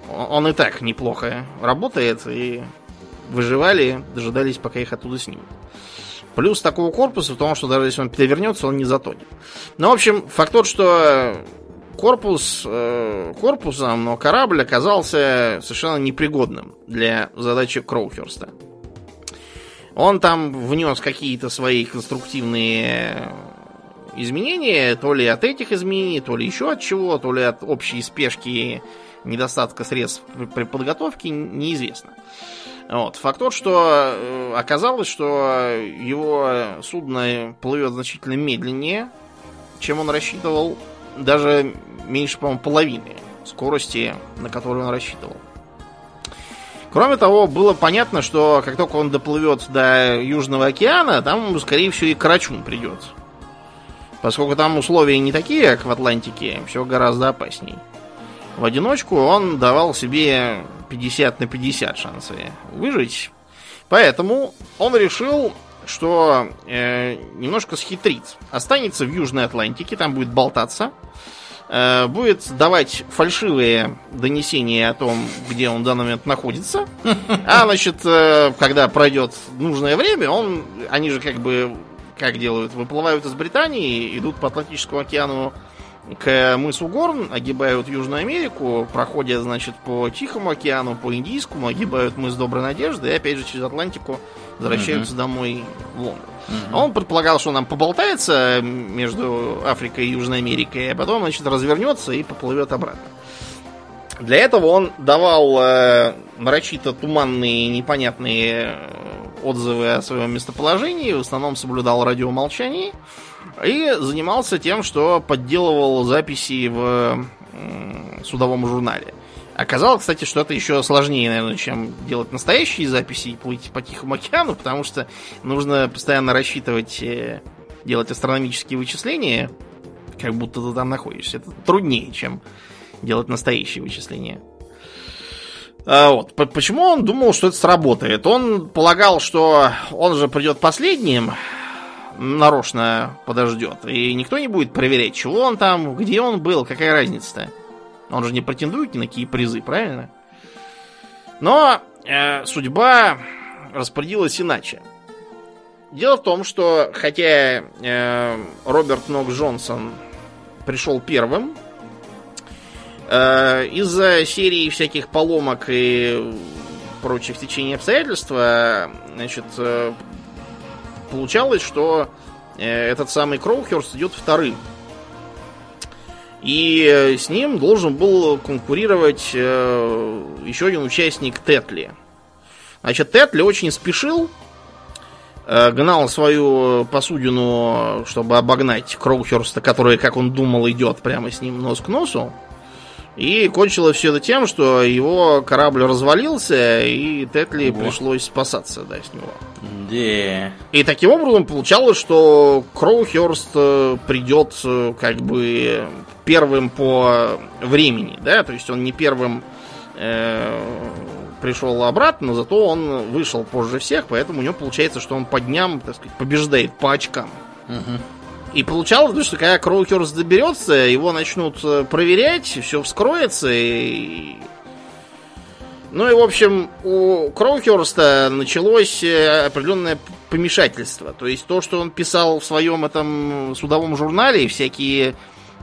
[SPEAKER 2] он и так неплохо работает, и выживали, дожидались, пока их оттуда снимут. Плюс такого корпуса в том, что даже если он перевернется, он не затонет. Ну, в общем, факт тот, что корпус э, корпусом, но корабль оказался совершенно непригодным для задачи Кроухерста. Он там внес какие-то свои конструктивные изменения, то ли от этих изменений, то ли еще от чего, то ли от общей спешки недостатка средств при подготовке, неизвестно. Вот. Факт тот, что э, оказалось, что его судно плывет значительно медленнее, чем он рассчитывал, даже меньше, по-моему, половины скорости, на которую он рассчитывал. Кроме того, было понятно, что как только он доплывет до Южного океана, там, скорее всего, и Карачун придет. Поскольку там условия не такие, как в Атлантике, все гораздо опасней. В одиночку он давал себе 50 на 50 шансы выжить. Поэтому он решил, что э, немножко схитрит. Останется в Южной Атлантике, там будет болтаться. Э, будет давать фальшивые донесения о том, где он в данный момент находится. А, значит, э, когда пройдет нужное время, он, они же как бы, как делают, выплывают из Британии, идут по Атлантическому океану к мысу Горн, огибают Южную Америку, проходят, значит, по Тихому океану, по Индийскому, огибают мыс Доброй Надежды и опять же через Атлантику возвращаются uh-huh. домой в Лондон. Uh-huh. Он предполагал, что он нам поболтается между Африкой и Южной Америкой, а потом, значит, развернется и поплывет обратно. Для этого он давал э, нарочито туманные, непонятные э, отзывы о своем местоположении, в основном соблюдал радиомолчание. И занимался тем, что подделывал записи в судовом журнале. Оказалось, кстати, что это еще сложнее, наверное, чем делать настоящие записи и плыть по Тихому океану, потому что нужно постоянно рассчитывать, э, делать астрономические вычисления, как будто ты там находишься. Это труднее, чем делать настоящие вычисления. А вот. Почему он думал, что это сработает? Он полагал, что он же придет последним, нарочно подождет. И никто не будет проверять, чего он там, где он был, какая разница-то. Он же не претендует ни на какие призы, правильно? Но э, судьба распорядилась иначе. Дело в том, что хотя э, Роберт Нок Джонсон пришел первым, э, из-за серии всяких поломок и прочих течений обстоятельств, значит, э, получалось, что э, этот самый Кроухерст идет вторым. И э, с ним должен был конкурировать э, еще один участник Тетли. Значит, Тетли очень спешил, гнал свою посудину, чтобы обогнать Кроухерста, который, как он думал, идет прямо с ним нос к носу. И кончилось все это тем, что его корабль развалился, и Тетли вот. пришлось спасаться да, с него.
[SPEAKER 1] Да.
[SPEAKER 2] И таким образом получалось, что Кроухерст э, придет э, как бы первым по времени, да, то есть он не первым э, пришел обратно, но зато он вышел позже всех, поэтому у него получается, что он по дням, так сказать, побеждает по очкам. Угу. И получалось, что когда Кроукерс доберется, его начнут э, проверять, все вскроется и... Ну и, в общем, у Кроукерста началось э, определенное помешательство. То есть то, что он писал в своем этом судовом журнале, всякие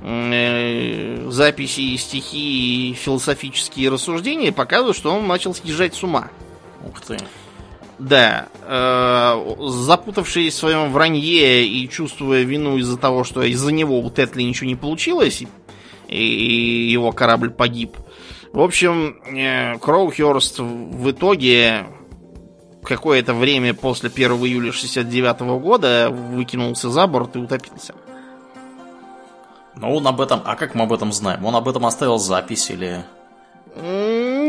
[SPEAKER 2] э, записи, стихи и философические рассуждения показывают, что он начал съезжать с ума.
[SPEAKER 1] Ух ты.
[SPEAKER 2] Да, э, запутавшись в своем вранье и чувствуя вину из-за того, что из-за него у Тетли ничего не получилось, и его корабль погиб. В общем, э, Кроухерст в итоге какое-то время после 1 июля 69 года выкинулся за борт и утопился.
[SPEAKER 1] Но он об этом... А как мы об этом знаем? Он об этом оставил запись или...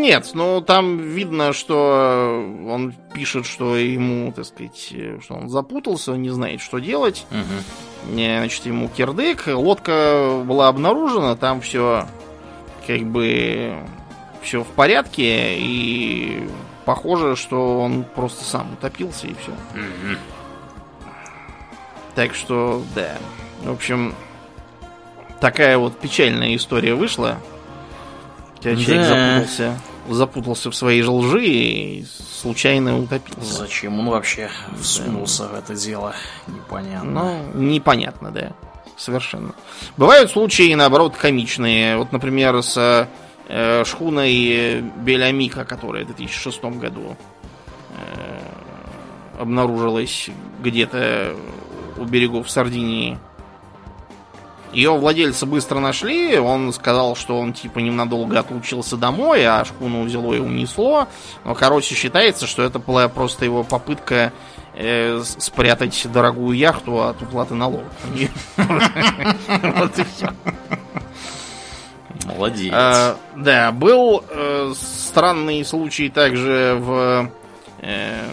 [SPEAKER 2] Нет, ну там видно, что он пишет, что ему, так сказать, что он запутался, не знает, что делать. Угу. Значит, ему кирдык. Лодка была обнаружена, там все как бы все в порядке, и похоже, что он просто сам утопился и все. Так что, да. В общем, такая вот печальная история вышла. Человек
[SPEAKER 1] Да.
[SPEAKER 2] запутался, запутался в своей же лжи и случайно утопился.
[SPEAKER 1] Зачем он вообще всунулся в это дело? Непонятно.
[SPEAKER 2] Ну, непонятно, да. Совершенно. Бывают случаи, наоборот, комичные. Вот, например, с э, шхуной Белямика, которая в 2006 году э, обнаружилась где-то у берегов Сардинии. Ее владельца быстро нашли, он сказал, что он типа ненадолго отлучился домой, а шхуну взяло и унесло. Но, короче, считается, что это была просто его попытка э, спрятать дорогую яхту от уплаты налогов. Вот и все.
[SPEAKER 1] Молодец.
[SPEAKER 2] А, Да, был э, странный случай также в э,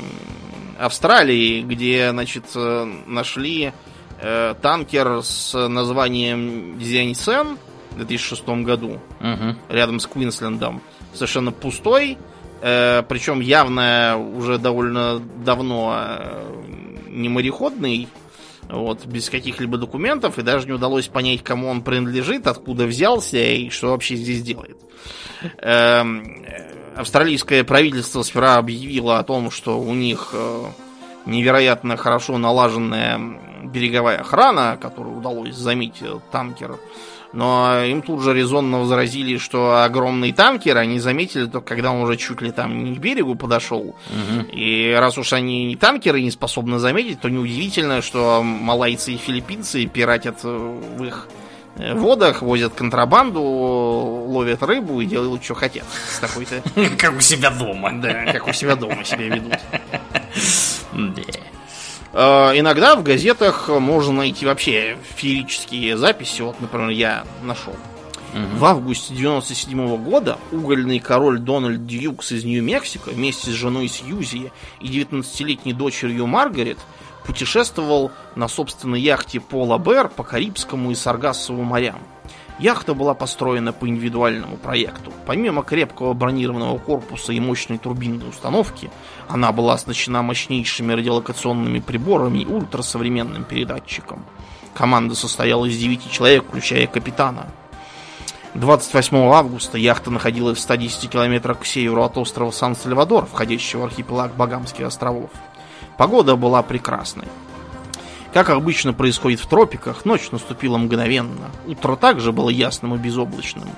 [SPEAKER 2] Австралии, где, значит, э, нашли э, танкер с названием Зяньсен в 2006 году
[SPEAKER 1] Мгм.
[SPEAKER 2] рядом с Квинслендом. Совершенно пустой, э, причем явно уже довольно давно э, не мореходный, вот, без каких-либо документов, и даже не удалось понять, кому он принадлежит, откуда взялся и что вообще здесь делает. Эм, австралийское правительство сперва объявило о том, что у них э, невероятно хорошо налаженная береговая охрана, которую удалось заметить этот танкер. Но им тут же резонно возразили, что огромный танкер они заметили только когда он уже чуть ли там не к берегу подошел.
[SPEAKER 1] Мгм.
[SPEAKER 2] И раз уж они танкеры не способны заметить, то неудивительно, что малайцы и филиппинцы пиратят э, в их э, водах, возят контрабанду, ловят рыбу и делают, что хотят. С такой-то,
[SPEAKER 1] Как у себя дома.
[SPEAKER 2] да, как у себя дома себя ведут. Э, Иногда в газетах можно найти вообще феерические записи. Вот, например, я нашел. В августе 97 года угольный король Дональд Дьюкс из Нью-Мексико вместе с женой Сьюзи и 19-летней дочерью Маргарет путешествовал на собственной яхте Пола Бэр по Карибскому и Саргассову морям. Яхта была построена по индивидуальному проекту. Помимо крепкого бронированного корпуса и мощной турбинной установки, она была оснащена мощнейшими радиолокационными приборами и ультрасовременным передатчиком. Команда состояла из 9 человек, включая капитана. 28 августа яхта находилась в 110 километрах к северу от острова Сан-Сальвадор, входящего в архипелаг Багамских островов. Погода была прекрасной. Как обычно происходит в тропиках, ночь наступила мгновенно. Утро также было ясным и безоблачным.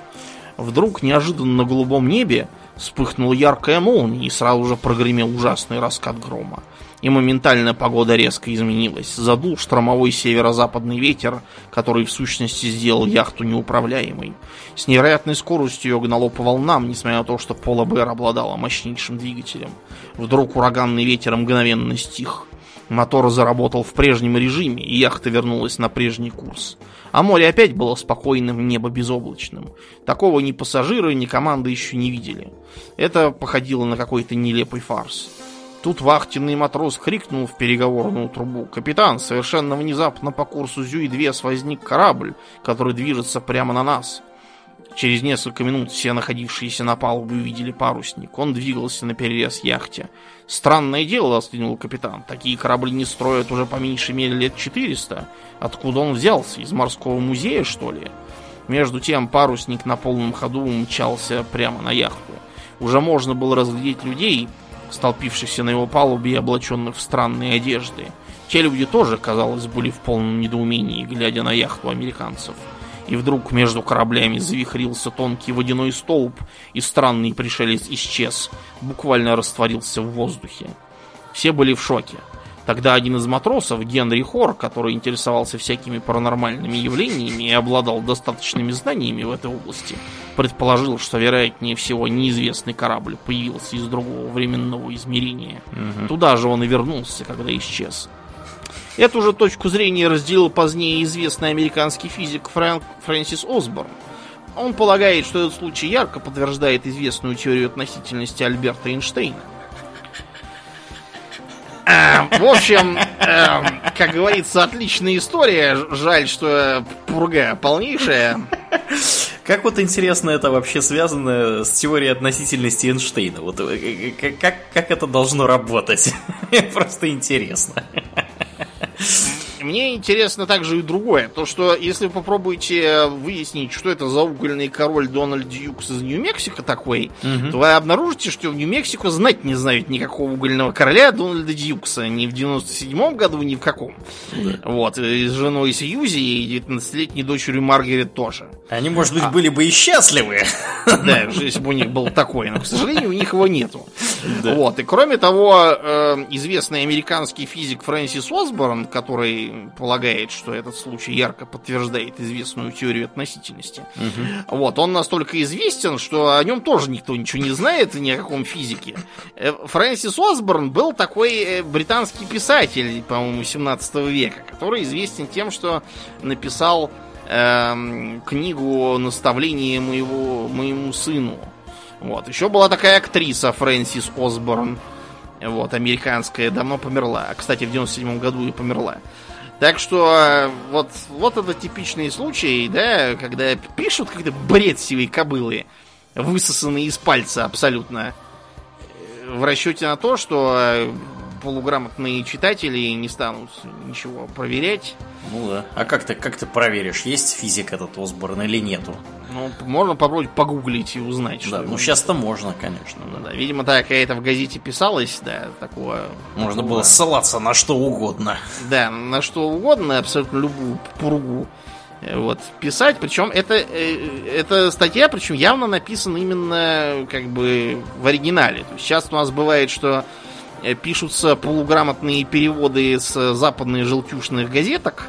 [SPEAKER 2] Вдруг неожиданно на голубом небе вспыхнула яркая молния и сразу же прогремел ужасный раскат грома. И моментально погода резко изменилась. Задул штормовой северо-западный ветер, который в сущности сделал яхту неуправляемой. С невероятной скоростью ее гнало по волнам, несмотря на то, что Пола Бэр обладала мощнейшим двигателем. Вдруг ураганный ветер мгновенно стих. Мотор заработал в прежнем режиме, и яхта вернулась на прежний курс. А море опять было спокойным, небо безоблачным. Такого ни пассажиры, ни команда еще не видели. Это походило на какой-то нелепый фарс. Тут вахтенный матрос крикнул в переговорную трубу. «Капитан, совершенно внезапно по курсу Зюи-2 возник корабль, который движется прямо на нас». Через несколько минут все находившиеся на палубе увидели парусник. Он двигался на перерез яхте. «Странное дело», — воскликнул капитан. «Такие корабли не строят уже по меньшей мере лет 400. Откуда он взялся? Из морского музея, что ли?» Между тем парусник на полном ходу мчался прямо на яхту. Уже можно было разглядеть людей, столпившихся на его палубе и облаченных в странные одежды. Те люди тоже, казалось, были в полном недоумении, глядя на яхту американцев. И вдруг между кораблями завихрился тонкий водяной столб, и странный пришелец исчез, буквально растворился в воздухе. Все были в шоке. Тогда один из матросов, Генри Хор, который интересовался всякими паранормальными явлениями и обладал достаточными знаниями в этой области, предположил, что вероятнее всего неизвестный корабль появился из другого временного измерения. Туда же он и вернулся, когда исчез. Эту же точку зрения разделил позднее известный американский физик Фрэнк, Фрэнсис Осборн. Он полагает, что этот случай ярко подтверждает известную теорию относительности Альберта Эйнштейна. Эм, В общем, эм, как говорится, отличная история. Жаль, что пурга полнейшая.
[SPEAKER 1] Как вот интересно это вообще связано с теорией относительности Эйнштейна? Вот э, э, как, как это должно работать? Просто интересно. Yeah.
[SPEAKER 2] Мне интересно также и другое. То, что если вы попробуете выяснить, что это за угольный король Дональд Дьюкс из Нью-Мексико такой, угу. то вы обнаружите, что в Нью-Мексико знать не знают никакого угольного короля Дональда Дьюкса. Ни в 97-м году, ни в каком. Да. Вот. И с женой Сьюзи и 19-летней дочерью Маргарет тоже.
[SPEAKER 1] Они, может быть, а... были бы и счастливы.
[SPEAKER 2] Да, если бы у них был такой. Но, к сожалению, у них его нету. Да. Вот. И кроме того, э, известный американский физик Фрэнсис Осборн, который полагает, что этот случай ярко подтверждает известную теорию относительности. Угу. Вот, он настолько известен, что о нем тоже никто ничего не знает, ни о каком физике. Э, Фрэнсис Осборн был такой э, британский писатель, по-моему, 17 века, который известен тем, что написал э, книгу наставления моего, моему сыну. Вот. Еще была такая актриса Фрэнсис Осборн. Вот, американская, давно померла. Кстати, в 97 году и померла. Так что э, вот, вот это типичный случай, да, когда пишут как-то бред сивой кобылы, высосанные из пальца абсолютно, э, в расчете на то, что э, полуграмотные читатели не станут ничего проверять.
[SPEAKER 1] Ну да. А как ты, как ты проверишь, есть физик этот Осборн или нету?
[SPEAKER 2] Ну, можно попробовать погуглить и узнать,
[SPEAKER 1] что... Да, ну сейчас-то можно, конечно.
[SPEAKER 2] Да. да, видимо, так это в газете писалось, да, такого...
[SPEAKER 1] Можно
[SPEAKER 2] такого...
[SPEAKER 1] было ссылаться на что угодно.
[SPEAKER 2] Да, на что угодно, абсолютно любую пургу э, вот, писать. Причем это, э, эта статья, причем явно написана именно как бы в оригинале. То есть сейчас у нас бывает, что пишутся полуграмотные переводы с западных желтюшных газеток,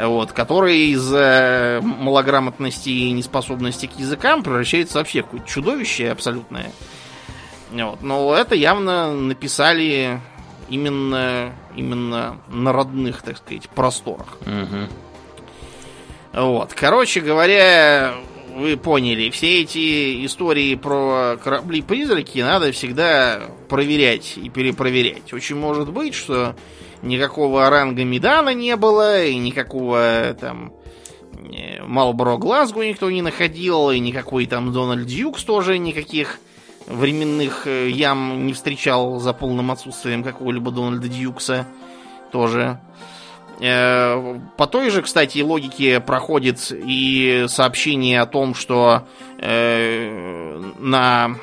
[SPEAKER 2] вот, которые из-за малограмотности и неспособности к языкам превращаются вообще в какое-то чудовище абсолютное. Вот. Но это явно написали именно, именно на родных, так сказать, просторах. Угу. Вот. Короче говоря, вы поняли, все эти истории про корабли-призраки надо всегда проверять и перепроверять. Очень может быть, что никакого ранга Медана не было, и никакого там Малборо Глазгу никто не находил, и никакой там Дональд Дьюкс тоже никаких временных э, ям не встречал за полным отсутствием какого-либо Дональда Дьюкса тоже. Э, по той же, кстати, логике проходит и сообщение о том, что э, на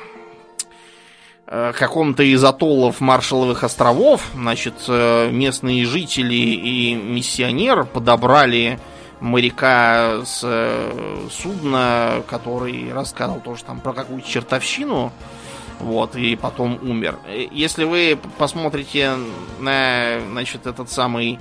[SPEAKER 2] Э, каком-то из атоллов Маршаловых островов, значит, местные жители и миссионер подобрали моряка с судна, который рассказывал тоже там про какую-то чертовщину, вот, и потом умер. Если вы посмотрите на, значит, этот самый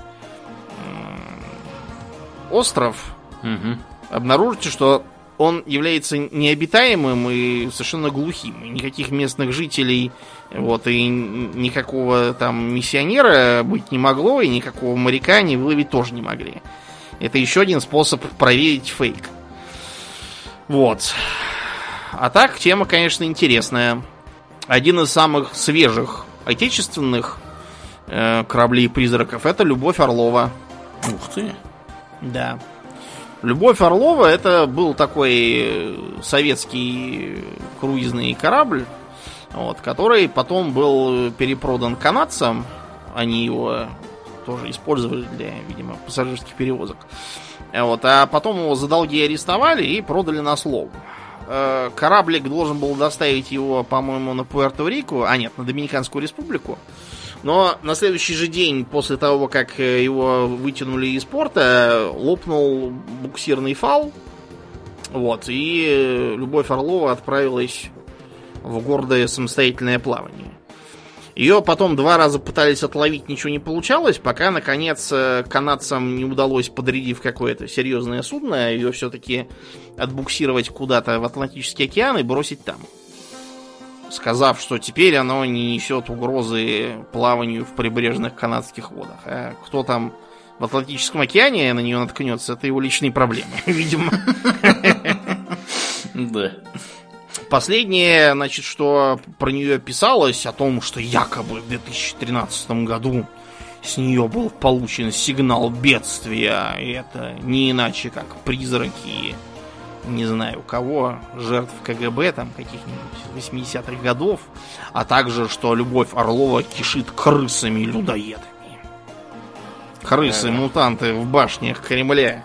[SPEAKER 2] остров, угу. обнаружите, что он является необитаемым и совершенно глухим. Никаких местных жителей, вот, и никакого там миссионера быть не могло, и никакого моряка не выловить тоже не могли. Это еще один способ проверить фейк. Вот. А так, тема, конечно, интересная. Один из самых свежих отечественных э, кораблей-призраков это Любовь Орлова.
[SPEAKER 1] Ух ты.
[SPEAKER 2] Да. Любовь Орлова это был такой э, советский круизный корабль, вот, который потом был перепродан канадцам. Они его тоже использовали для, видимо, пассажирских перевозок. Вот, а потом его за долги арестовали и продали на слово. Э, кораблик должен был доставить его, по-моему, на Пуэрто-Рико, а нет, на Доминиканскую республику. Но на следующий же день, после того, как э, его вытянули из порта, лопнул буксирный фал. Вот, и э, Любовь Орлова отправилась в гордое самостоятельное плавание. Ее потом два раза пытались отловить, ничего не получалось, пока, наконец, э, канадцам не удалось, подрядив какое-то серьезное судно, ее все-таки отбуксировать куда-то в Атлантический океан и бросить там сказав, что теперь оно не несет угрозы плаванию в прибрежных канадских водах. А кто там в Атлантическом океане на нее наткнется, это его личные проблемы, видимо.
[SPEAKER 1] Да.
[SPEAKER 2] Последнее, значит, что про нее писалось, о том, что якобы в 2013 году с нее был получен сигнал бедствия, и это не иначе, как призраки не знаю кого, жертв КГБ, там, каких-нибудь 80-х годов, а также, что Любовь Орлова кишит крысами-людоедами. Крысы-мутанты в башнях Кремля.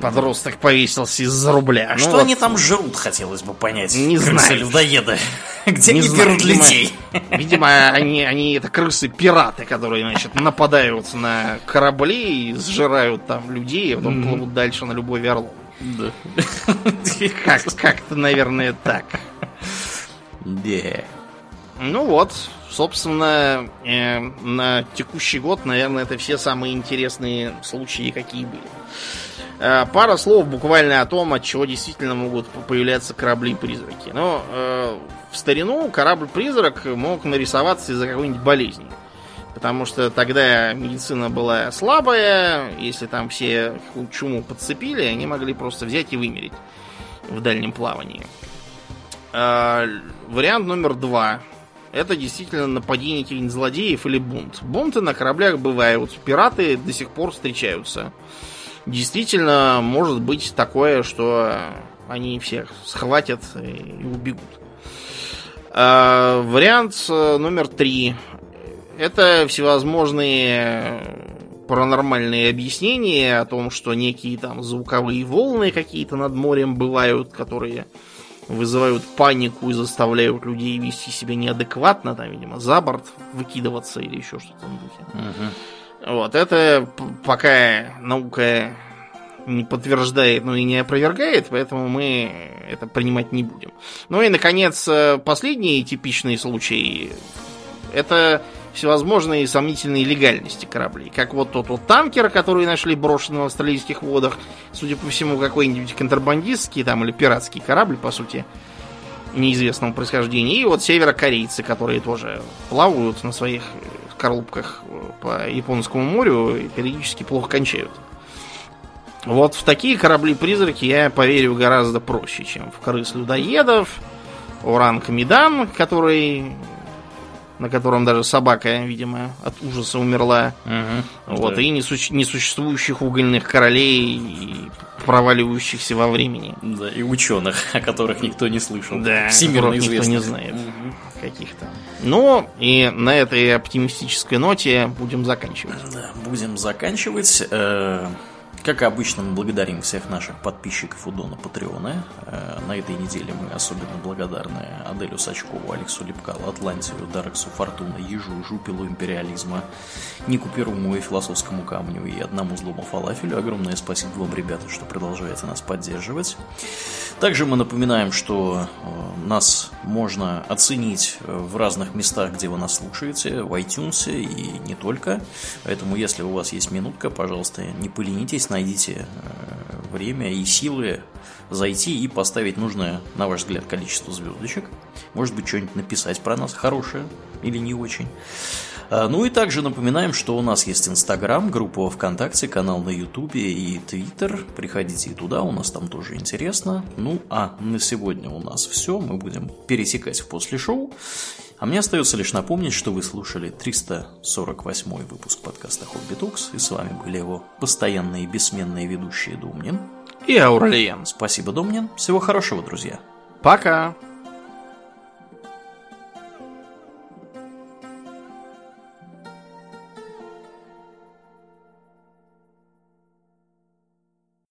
[SPEAKER 2] Подросток повесился из-за рубля.
[SPEAKER 1] А что
[SPEAKER 2] Ну
[SPEAKER 1] они
[SPEAKER 2] вот,
[SPEAKER 1] там жрут, хотелось бы понять.
[SPEAKER 2] Не
[SPEAKER 1] Крысы
[SPEAKER 2] знаю.
[SPEAKER 1] людоеды. Где
[SPEAKER 2] Не
[SPEAKER 1] они
[SPEAKER 2] знаю,
[SPEAKER 1] берут
[SPEAKER 2] видимо-
[SPEAKER 1] людей?
[SPEAKER 2] Видимо, они, они это крысы-пираты, которые, значит, нападают на корабли и сжирают там людей, а потом плывут дальше на любой орлов.
[SPEAKER 1] Да.
[SPEAKER 2] Как, как-то, наверное, так.
[SPEAKER 1] Да.
[SPEAKER 2] Ну вот, собственно, э, на текущий год, наверное, это все самые интересные случаи, какие были. Э, пара слов буквально о том, от чего действительно могут появляться корабли-призраки. Но э, в старину корабль-призрак мог нарисоваться из-за какой-нибудь болезни. Потому что тогда медицина была слабая, если там все чуму подцепили, они могли просто взять и вымереть в дальнем плавании. А, вариант номер два. Это действительно нападение каких-нибудь злодеев или бунт. Бунты на кораблях бывают. Пираты до сих пор встречаются. Действительно, может быть такое, что они всех схватят и убегут. А, вариант э, номер три. Это всевозможные паранормальные объяснения о том, что некие там звуковые волны какие-то над морем бывают, которые вызывают панику и заставляют людей вести себя неадекватно, там, видимо, за борт выкидываться или еще что-то в духе.
[SPEAKER 1] Мгм.
[SPEAKER 2] Вот, это пока наука не подтверждает, но и не опровергает, поэтому мы это принимать не будем. Ну и, наконец, э, последний типичный случай – это всевозможные сомнительные легальности кораблей. Как вот тот вот танкер, который нашли брошенным в австралийских водах, судя по всему, какой-нибудь контрабандистский там или пиратский корабль, по сути, неизвестного происхождения. И вот северокорейцы, которые тоже плавают на своих э, коробках э, по Японскому морю и периодически плохо кончают. Вот в такие корабли-призраки я поверю гораздо проще, чем в крыс людоедов, Уранг Медан, который на котором даже собака, видимо, от ужаса умерла.
[SPEAKER 1] Мгм.
[SPEAKER 2] Вот,
[SPEAKER 1] Да.
[SPEAKER 2] и несу- несуществующих угольных королей и проваливающихся во времени.
[SPEAKER 1] Да, и ученых, о которых никто не слышал.
[SPEAKER 2] Да,
[SPEAKER 1] Всемирно
[SPEAKER 2] которых никто
[SPEAKER 1] известных.
[SPEAKER 2] не знает.
[SPEAKER 1] Мгм.
[SPEAKER 2] Каких-то. Ну, и на этой оптимистической ноте будем заканчивать.
[SPEAKER 1] Да, будем заканчивать. Э, Как обычно, мы благодарим всех наших подписчиков у Дона Патреона. Э, На этой неделе мы особенно благодарны Аделю Сачкову, Алексу Лепкалу, Атлантию, Дарексу Фортуна, Ежу, Жупилу Империализма, Нику Перуму и Философскому Камню и одному злому Фалафелю. Огромное спасибо вам, ребята, что продолжаете нас поддерживать. Также мы напоминаем, что э, нас можно оценить э, в разных местах, где вы нас слушаете, в iTunes и не только. Поэтому, если у вас есть минутка, пожалуйста, не поленитесь, найдите э, время и силы зайти и поставить нужное, на ваш взгляд, количество звездочек. Может быть, что-нибудь написать про нас хорошее или не очень. А, Ну и также напоминаем, что у нас есть Инстаграм, группа Вконтакте, канал на Ютубе и Твиттер. Приходите и туда, у нас там тоже интересно. Ну а на сегодня у нас все. Мы будем пересекать в после шоу. А мне остается лишь напомнить, что вы слушали 348 выпуск подкаста Хобби Токс, и с вами были его постоянные и бессменные ведущие Думнин.
[SPEAKER 2] И Ауралиен.
[SPEAKER 1] Спасибо, Домнин. Всего хорошего, друзья.
[SPEAKER 2] Пока.